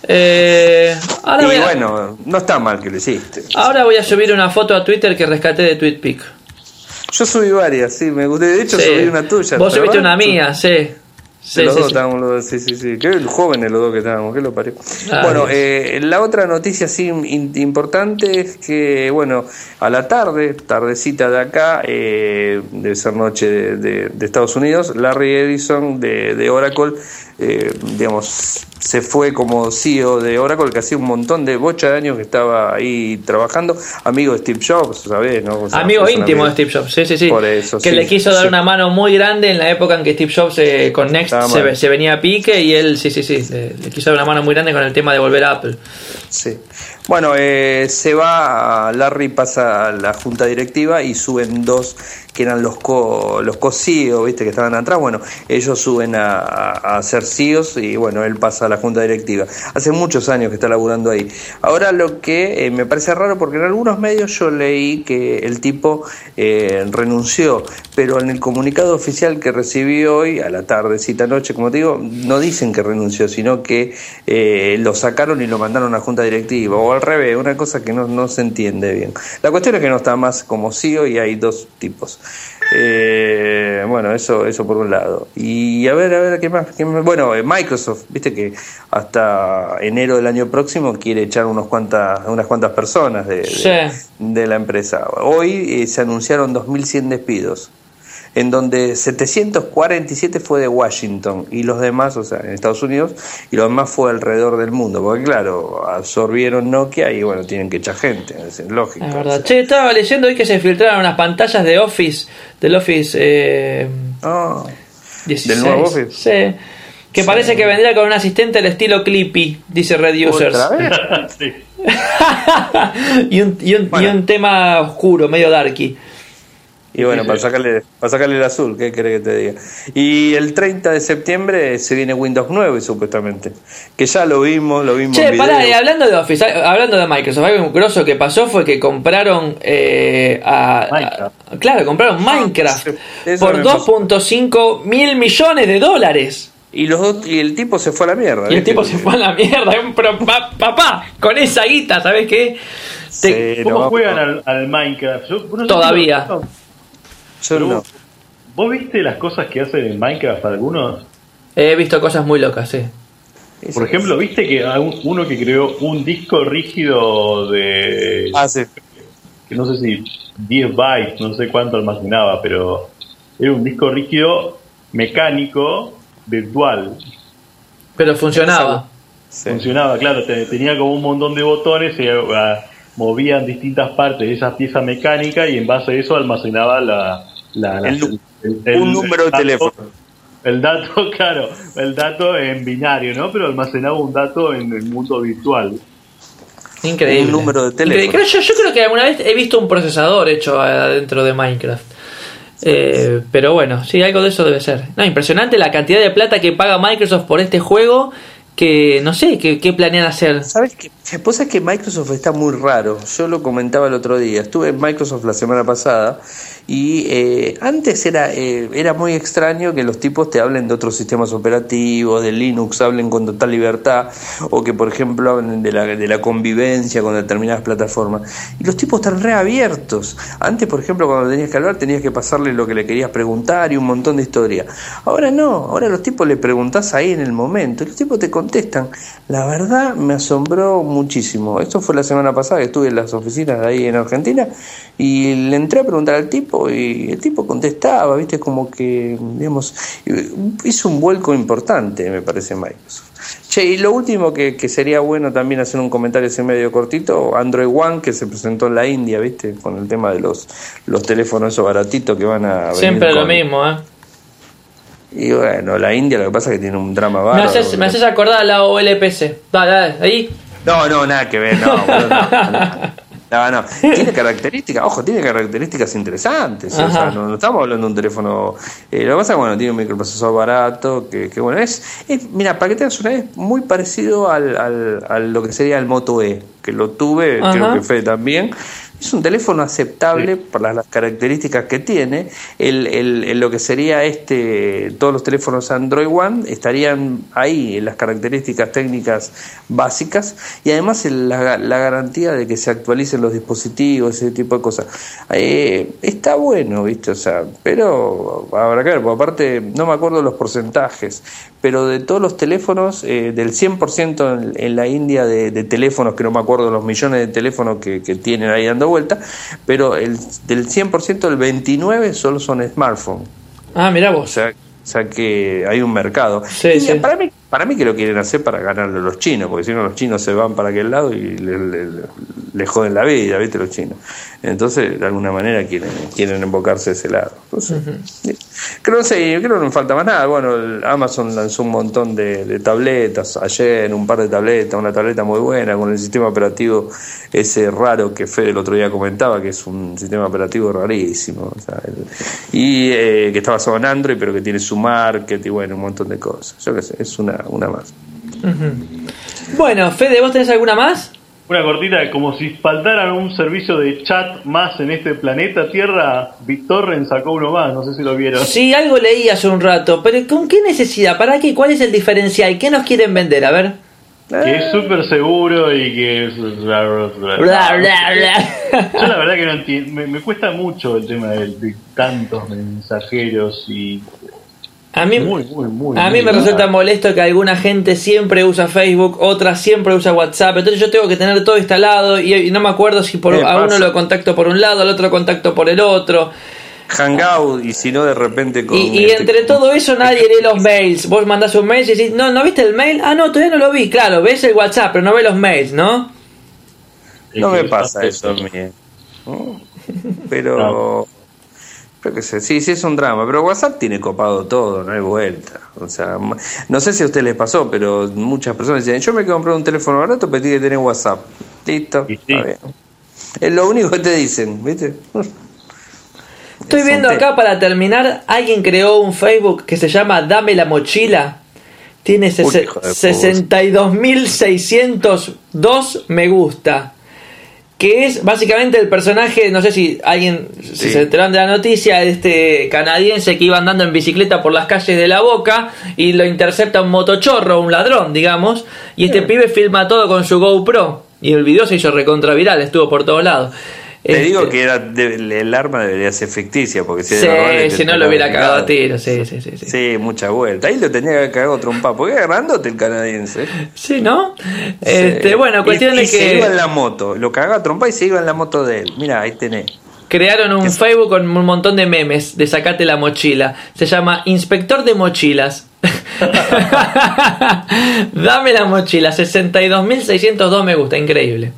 Eh, ahora, Y a, bueno, no está mal que lo hiciste. ahora voy a subir una foto a Twitter que rescaté de TweetPic. Yo subí varias, sí, me gusté. De hecho, Sí. subí una tuya. Vos ¿te subiste una mía, sí. Sí, los sí, dos sí. estábamos los dos, sí, sí, sí. Qué jóvenes los dos que estábamos, qué lo parió. Bueno, eh, la otra noticia sí in- importante es que, bueno, a la tarde, tardecita de acá, eh, debe ser noche de, de- de Estados Unidos, Larry Edison de, de Oracle, eh, digamos, se fue como CEO de Oracle, que hacía un montón de bocha de años que estaba ahí trabajando, amigo de Steve Jobs, ¿sabés? ¿no? O sea, Amigo íntimo de. Steve Jobs, sí, sí, sí. Por eso, que sí, le quiso dar sí. una mano muy grande en la época en que Steve Jobs eh, con Next se, venía a pique y él, sí, sí, sí, le, le quiso dar una mano muy grande con el tema de volver a Apple. Sí. Bueno, eh, se va, Larry pasa a la junta directiva y suben dos que eran los co, los co-CEOs, viste, que estaban atrás. Bueno, ellos suben a, a, ser CEOs y bueno, él pasa a la junta directiva. Hace muchos años que está laburando ahí. Ahora lo que eh, me parece raro, porque en algunos medios yo leí que el tipo eh, renunció, pero en el comunicado oficial que recibí hoy, a la tardecita noche, como te digo, no dicen que renunció, sino que eh, lo sacaron y lo mandaron a la junta directiva, o al revés, una cosa que no, no se entiende bien. La cuestión es que no está más como CEO y hay dos tipos. Eh, bueno, eso, eso por un lado. Y a ver, a ver, ¿qué más? ¿Qué más? Bueno, eh, Microsoft, viste que hasta enero del año próximo quiere echar unos cuantas, unas cuantas personas de, de- la empresa. Hoy eh, se anunciaron 2.100 despidos, en donde 747 fue de Washington y los demás, o sea, en Estados Unidos, y los demás fue alrededor del mundo, porque claro, absorbieron Nokia y bueno, tienen que echar gente, es lógico. Es verdad. Che, estaba leyendo hoy que se filtraron unas pantallas de Office, del Office eh, Ah, 16. ¿Del nuevo Office? Sí. Que parece que vendría con un asistente al estilo Clippy, dice Red Users. ¿Otra vez? sí. y, un, y, un, y un tema oscuro, medio darky. Y bueno, para sacarle, para sacarle el azul, ¿qué querés que te diga? Y el 30 de septiembre se viene Windows 9, supuestamente. Que ya lo vimos, lo vimos Che, en pará, y hablando de Office, ah, hablando de Microsoft, algo grosso que pasó fue que compraron eh, a, Minecraft. a- Claro, compraron Minecraft sí, por me pasó. 2.5 mil millones de dólares. Y, los dos, y el tipo se fue a la mierda. Y el tipo se fue a la mierda. Pero pa- papá, con esa guita, ¿sabes qué? Te- Sí, ¿Cómo no, juegan al, al Minecraft? Yo- no Todavía. Yo no. vos, ¿Vos viste las cosas que hacen en Minecraft algunos? He visto cosas muy locas, sí. Por ejemplo, viste que hay uno que creó un disco rígido de. Ah, sí. Que no sé si 10 bytes, no sé cuánto almacenaba, pero era un disco rígido mecánico virtual. Pero funcionaba. Funcionaba, claro, tenía como un montón de botones y ah, movían distintas partes de esa pieza mecánica y en base a eso almacenaba la, un número de teléfono. El dato, claro, el dato en binario, ¿no? Pero almacenaba un dato en el mundo virtual. Increíble. Un número de teléfono. Yo, yo, creo que alguna vez he visto un procesador hecho dentro de Minecraft. Eh, pero bueno, sí, algo de eso debe ser. No, impresionante la cantidad de plata que paga Microsoft por este juego que no sé qué, qué planean hacer. ¿Sabes qué? Pues es que Microsoft está muy raro. Yo lo comentaba el otro día. Estuve en Microsoft la semana pasada y eh, antes era, eh, era muy extraño que los tipos te hablen de otros sistemas operativos, de Linux, hablen con total libertad, o que, por ejemplo, hablen de la, de la convivencia con determinadas plataformas. Y los tipos están reabiertos. Antes, por ejemplo, cuando tenías que hablar, tenías que pasarle lo que le querías preguntar y un montón de historia. Ahora no, ahora los tipos le preguntás ahí en el momento y los tipos te contestan. La verdad me asombró muchísimo. Esto fue la semana pasada que estuve en las oficinas de ahí en Argentina y le entré a preguntar al tipo y el tipo contestaba, viste, como que, digamos, hizo un vuelco importante, me parece Microsoft. Che, y lo último que, que sería bueno también hacer un comentario ese medio cortito, Android One que se presentó en la India, viste, con el tema de los, los teléfonos esos baratitos que van a... Siempre lo mismo, ¿eh? Y bueno, la India lo que pasa es que tiene un drama bárbaro. Me haces, me haces acordar a la OLPC. Dale, dale, ahí. No, no, nada que ver, no. no. No, no. Tiene características, ojo, tiene características interesantes. O sea, no, estamos hablando de un teléfono. Eh, lo que pasa es que bueno, tiene un microprocesador barato, que, que bueno, es, Mira, para que una vez, muy parecido al, al, a lo que sería el Moto E, que lo tuve, creo que fue también. Es un teléfono aceptable por las, características que tiene. El, el, lo que sería este, todos los teléfonos Android One estarían ahí en las características técnicas básicas y además la, la garantía de que se actualicen los dispositivos, ese tipo de cosas. Eh, está bueno, ¿viste? O sea, pero habrá que ver, aparte no me acuerdo los porcentajes, pero de todos los teléfonos, eh, del 100% en, la India de, teléfonos, que no me acuerdo los millones de teléfonos que, que tienen ahí dando vuelta, pero el, del 100% el 29 solo son smartphones. Ah, mira vos. O sea, o sea que hay un mercado. Sí, sí. Para mí para mí que lo quieren hacer para ganarle a los chinos, porque si no los chinos se van para aquel lado y le, joden la vida, ¿viste? Los chinos. Entonces, de alguna manera quieren, quieren embocarse ese lado. Entonces, creo, no sé, creo que no falta más nada. Bueno, Amazon lanzó un montón de, tabletas ayer, un par de tabletas, una tableta muy buena con el sistema operativo ese raro que Fede el otro día comentaba, que es un sistema operativo rarísimo. y eh, que está basado en Android, pero que tiene su market y bueno, un montón de cosas. Yo qué sé, es una una, más. Bueno, Fede, ¿vos tenés alguna más? Una cortita, como si faltara un servicio de chat más en este planeta Tierra, Victorren sacó uno más, no sé si lo vieron. Sí, algo leí hace un rato, pero ¿con qué necesidad? ¿Para qué? ¿Cuál es el diferencial? ¿Qué nos quieren vender? A ver. Que es súper seguro y que es... Bla, bla, bla, Yo la verdad que no entiendo, me, me cuesta mucho el tema de tantos mensajeros y a mí, a mí me resulta molesto que alguna gente siempre usa Facebook, otra siempre usa WhatsApp, entonces yo tengo que tener todo instalado y, no me acuerdo si por, a uno lo contacto por un lado, al otro contacto por el otro. Hangout y si no de repente con y, este entre todo eso nadie lee los mails. Vos mandás un mail y decís no no viste el mail ah no todavía no lo vi claro ves el WhatsApp pero no ves los mails no no me pasa eso a mí pero sí, sí es un drama, pero WhatsApp tiene copado todo, no hay vuelta. O sea, no sé si a usted les pasó, pero muchas personas dicen, yo me compré un teléfono barato, pedí que tener WhatsApp. Listo, Es lo único que te dicen, ¿viste? Estoy viendo acá para terminar, alguien creó un Facebook que se llama Dame la mochila. Tiene 62.602 me gusta que es básicamente el personaje, no sé si alguien se enteró de la noticia, este canadiense que iba andando en bicicleta por las calles de la boca y lo intercepta un motochorro, un ladrón, digamos, y este pibe filma todo con su GoPro. Y el video se hizo recontra viral, estuvo por todos lados. Te digo que era el arma debería ser ficticia, porque si, si no lo hubiera cagado a tiro, sí, sí, sí, sí. mucha vuelta. Ahí lo tenía que haber cagado trompa, porque era grandote el canadiense. Sí, ¿no? Este, bueno, cuestión de que. se iba en la moto, lo cagaba trompa y se iba en la moto de él. Mira, ahí tenés. Crearon un Facebook con un montón de memes de sacate la mochila. Se llama Inspector de Mochilas. Dame la mochila, 62.602 me gusta, increíble.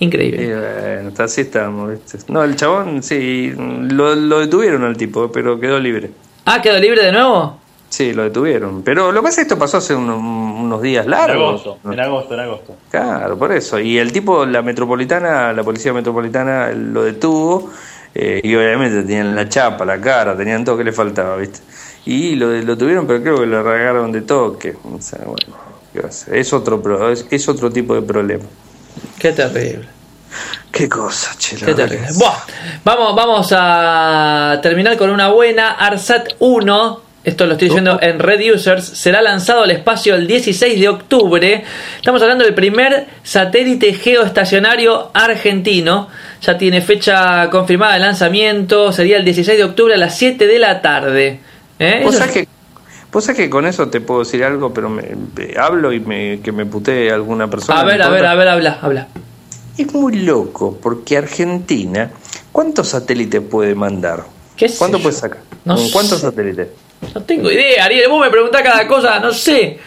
Increíble. bueno, así estamos. No, el chabón, sí, lo, detuvieron al tipo, pero quedó libre. Ah, quedó libre de nuevo. Sí, lo detuvieron. Pero lo que pasa es que esto pasó hace unos, días largos. En agosto, en agosto, en agosto. Claro, por eso. Y el tipo, la metropolitana, la policía metropolitana lo detuvo. Eh, y obviamente tenían la chapa, la cara, tenían todo que le faltaba, ¿viste? Y lo, lo tuvieron, pero creo que lo regaron de toque. O sea, bueno, es otro, es, es otro tipo de problema. Qué terrible. Qué cosa, chela. Qué terrible. vamos, vamos a terminar con una buena. ARSAT 1 esto lo estoy diciendo en Red Users, será lanzado al espacio el 16 de octubre. Estamos hablando del primer satélite geoestacionario argentino. Ya tiene fecha confirmada de lanzamiento, sería el 16 de octubre a las 7 de la tarde. ¿Eh? ¿Vos, sabés que, vos que con eso te puedo decir algo, pero me, hablo y me, que me putee alguna persona. A ver, a ver, a ver, habla, habla. Es muy loco, porque Argentina, ¿cuántos satélites puede mandar? ¿Qué ¿Cuánto puede sacar? ¿Cuántos satélites? No tengo idea, Ariel. Vos me preguntás cada cosa, no sé.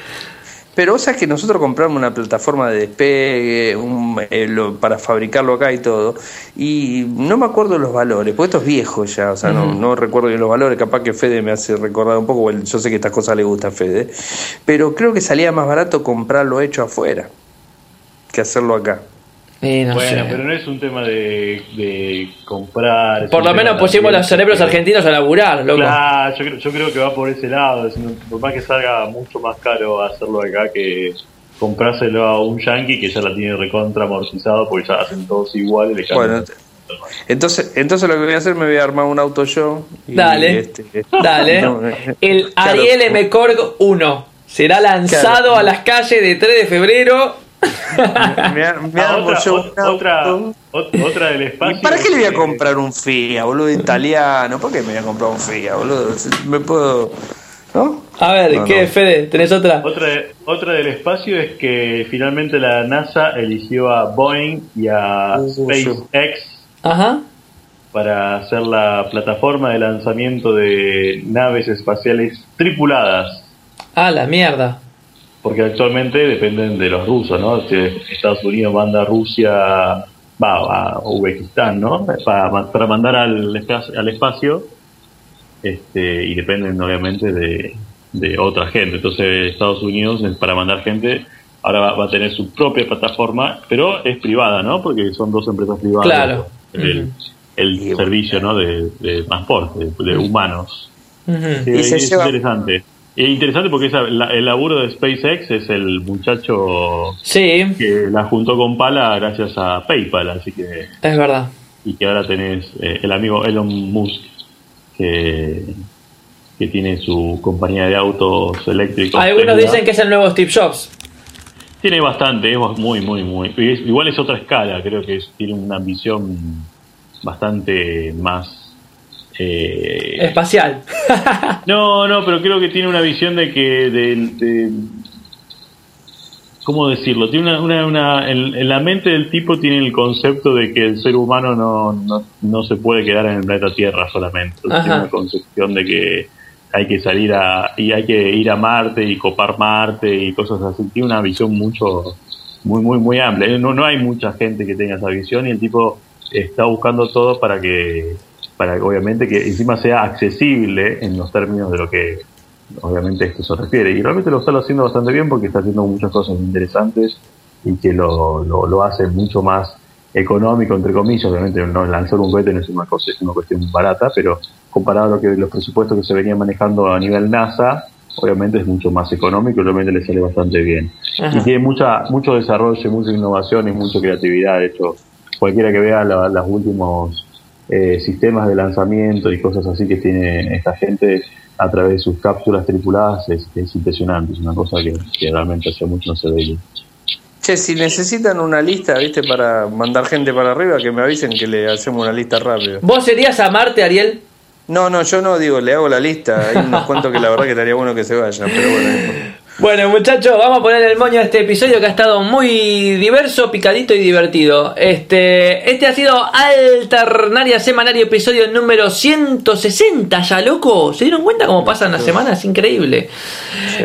Pero vos sabés que nosotros compramos una plataforma de despegue eh, para fabricarlo acá y todo, y no me acuerdo los valores, porque esto es viejo ya, o sea, no, no recuerdo bien los valores, capaz que Fede me hace recordar un poco, yo sé que estas cosas le gustan a Fede, pero creo que salía más barato comprarlo hecho afuera que hacerlo acá bueno, pero no es un tema de, comprar. Por lo menos pusimos los cerebros argentinos a laburar, loco. Claro, yo, creo que va por ese lado. Por más que salga mucho más caro hacerlo acá que comprárselo a un yankee que ya la tiene recontra amortizado porque ya hacen todos iguales. bueno, entonces, entonces lo que voy a hacer, me voy a armar un auto yo. dale, este, dale. Eh, El Ariel M. Korg 1 será lanzado a las calles de 3 de febrero me, otra, otra, del espacio. ¿Para qué le voy a comprar un FIA, boludo, italiano? ¿Por qué me voy a comprar un FIA, boludo? Me puedo. ¿No? A ver, ¿qué, Fede? ¿Tenés otra? otra? Otra del espacio es que finalmente la NASA eligió a Boeing y a uh, SpaceX Ajá. para hacer la plataforma de lanzamiento de naves espaciales tripuladas. Ah, la mierda porque actualmente dependen de los rusos, ¿no? Estados Unidos manda a Rusia, va a Uzbekistán, ¿no? Para, para mandar al espacio, al espacio este, y dependen obviamente de, de otra gente. Entonces Estados Unidos para mandar gente ahora va, a tener su propia plataforma, pero es privada, ¿no? Porque son dos empresas privadas. Claro. El, servicio, ¿no? De, transporte, de, humanos. es interesante. Es interesante porque el laburo de SpaceX es el muchacho que la juntó con Pala gracias a PayPal, así que... Es verdad. Y que ahora tenés eh, el amigo Elon Musk, que, que tiene su compañía de autos eléctricos. Algunos dicen que es el nuevo Steve Jobs. Tiene bastante, es muy, muy, muy... igual es otra escala, creo que tiene una ambición bastante más eh, Espacial. no, no, pero creo que tiene una visión de que. De, ¿Cómo decirlo? Tiene una, una, en, la mente del tipo tiene el concepto de que el ser humano no, no, se puede quedar en el planeta Tierra solamente. Tiene una concepción de que hay que salir a. y hay que ir a Marte y copar Marte y cosas así. Tiene una visión mucho. muy, muy, muy amplia. No, no hay mucha gente que tenga esa visión y el tipo está buscando todo para que para obviamente que encima sea accesible en los términos de lo que obviamente esto se refiere. Y realmente lo está haciendo bastante bien porque está haciendo muchas cosas interesantes y que lo, lo, hace mucho más económico, entre comillas. Obviamente no lanzar un cohete no es una, cosa, es una cuestión barata, pero comparado a lo que los presupuestos que se venían manejando a nivel NASA, obviamente es mucho más económico y obviamente le sale bastante bien. Y tiene mucha, mucho desarrollo, mucha innovación y mucha creatividad. De hecho, cualquiera que vea los últimos eh, sistemas de lanzamiento y cosas así que tiene esta gente a través de sus cápsulas tripuladas es, impresionante, es una cosa que, realmente hace mucho no se veía. Che, si necesitan una lista, viste, para mandar gente para arriba, que me avisen que le hacemos una lista rápida. ¿Vos serías a Marte, Ariel? No, no, yo no digo, le hago la lista. Hay unos cuentos que la verdad que estaría bueno que se vayan, pero bueno. Bueno, muchachos, vamos a poner el moño a este episodio que ha estado muy diverso, picadito y divertido. Este, este ha sido Alternaria Semanario, episodio número 160, ya loco. ¿Se dieron cuenta cómo pasan las semanas? Increíble.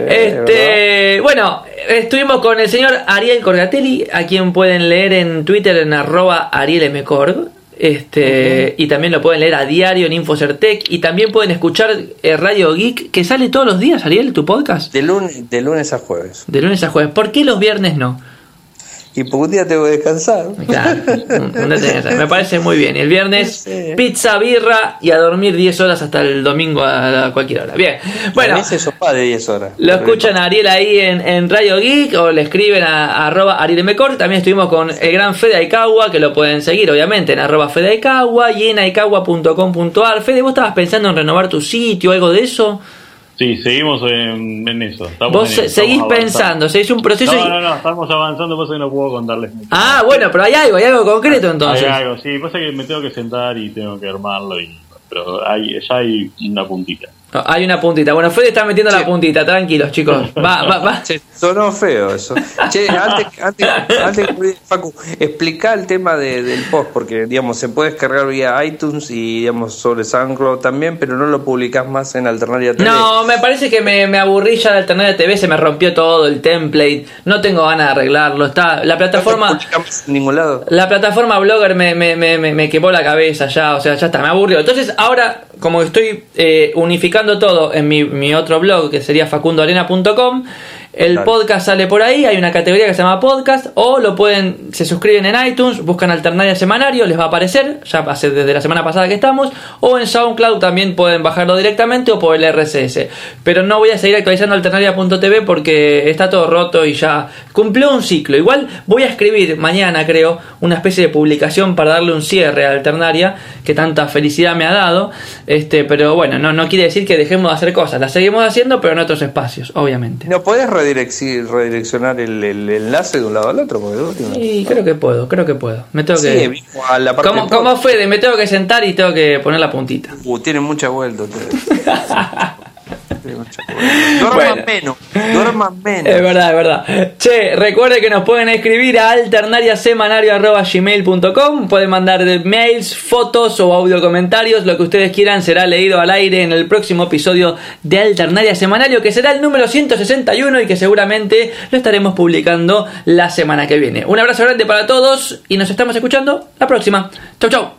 este, bueno, estuvimos con el señor Ariel Corgatelli, a quien pueden leer en Twitter en arroba arielmcorg. Este, Y también lo pueden leer a diario en Infocertec. Y también pueden escuchar eh, Radio Geek, que sale todos los días, Ariel, tu podcast. De lunes, de lunes a jueves. De lunes a jueves. ¿Por qué los viernes no? Y por un día tengo que descansar. Claro, me parece muy bien. El viernes, pizza, birra y a dormir 10 horas hasta el domingo a cualquier hora. Bien, bueno. de 10 horas. Lo escuchan a Ariel ahí en, Radio Geek o le escriben a, arroba Ariel Mecor. También estuvimos con el gran Fede Aikawa, que lo pueden seguir, obviamente, en arroba Fede Aikawa y en aikawa.com.ar. Fede, ¿vos estabas pensando en renovar tu sitio o algo de eso? Sí, seguimos en, eso. Vos seguís pensando, seguís un proceso. No, no, no, estamos avanzando, por eso que no puedo contarles mucho. Ah, bueno, pero hay algo, hay algo concreto entonces. Hay algo, sí, pasa que me tengo que sentar y tengo que armarlo, y, pero hay, ya hay una puntita. Hay una puntita. Bueno, Fede está metiendo la puntita, tranquilos, chicos. Va, va, va. Che, sonó feo eso. Che, antes, antes, antes Facu, explica el tema de, del post, porque, digamos, se puede descargar vía iTunes y, digamos, sobre SoundCloud también, pero no lo publicás más en Alternaria TV. No, me parece que me, me aburrí ya de Alternaria TV, se me rompió todo el template, no tengo ganas de arreglarlo. Está, la plataforma... No en ningún lado. La plataforma Blogger me, me, me, me, quemó la cabeza ya, o sea, ya está, me aburrió. Entonces, ahora, como estoy eh, todo en mi, mi otro blog que sería facundoarena.com el podcast sale por ahí, hay una categoría que se llama podcast, o lo pueden, se suscriben en iTunes, buscan Alternaria Semanario, les va a aparecer, ya hace desde la semana pasada que estamos, o en SoundCloud también pueden bajarlo directamente o por el RSS. Pero no voy a seguir actualizando alternaria.tv porque está todo roto y ya cumplió un ciclo. Igual voy a escribir mañana, creo, una especie de publicación para darle un cierre a Alternaria, que tanta felicidad me ha dado. Este, pero bueno, no, no quiere decir que dejemos de hacer cosas, las seguimos haciendo, pero en otros espacios, obviamente. No puedes redireccionar el, enlace de un lado al otro? Sí, creo que puedo, creo que puedo. Me tengo que... ¿Cómo, fue? Me tengo que sentar y tengo que poner la puntita. Uh, tiene mucha vuelta Duerman menos, duerman menos. Es verdad, es verdad. Che, recuerde que nos pueden escribir a alternariasemanario.gmail.com Pueden mandar mails, fotos o audio comentarios. Lo que ustedes quieran será leído al aire en el próximo episodio de Alternaria Semanario, que será el número 161 y que seguramente lo estaremos publicando la semana que viene. Un abrazo grande para todos y nos estamos escuchando la próxima. Chau, chau.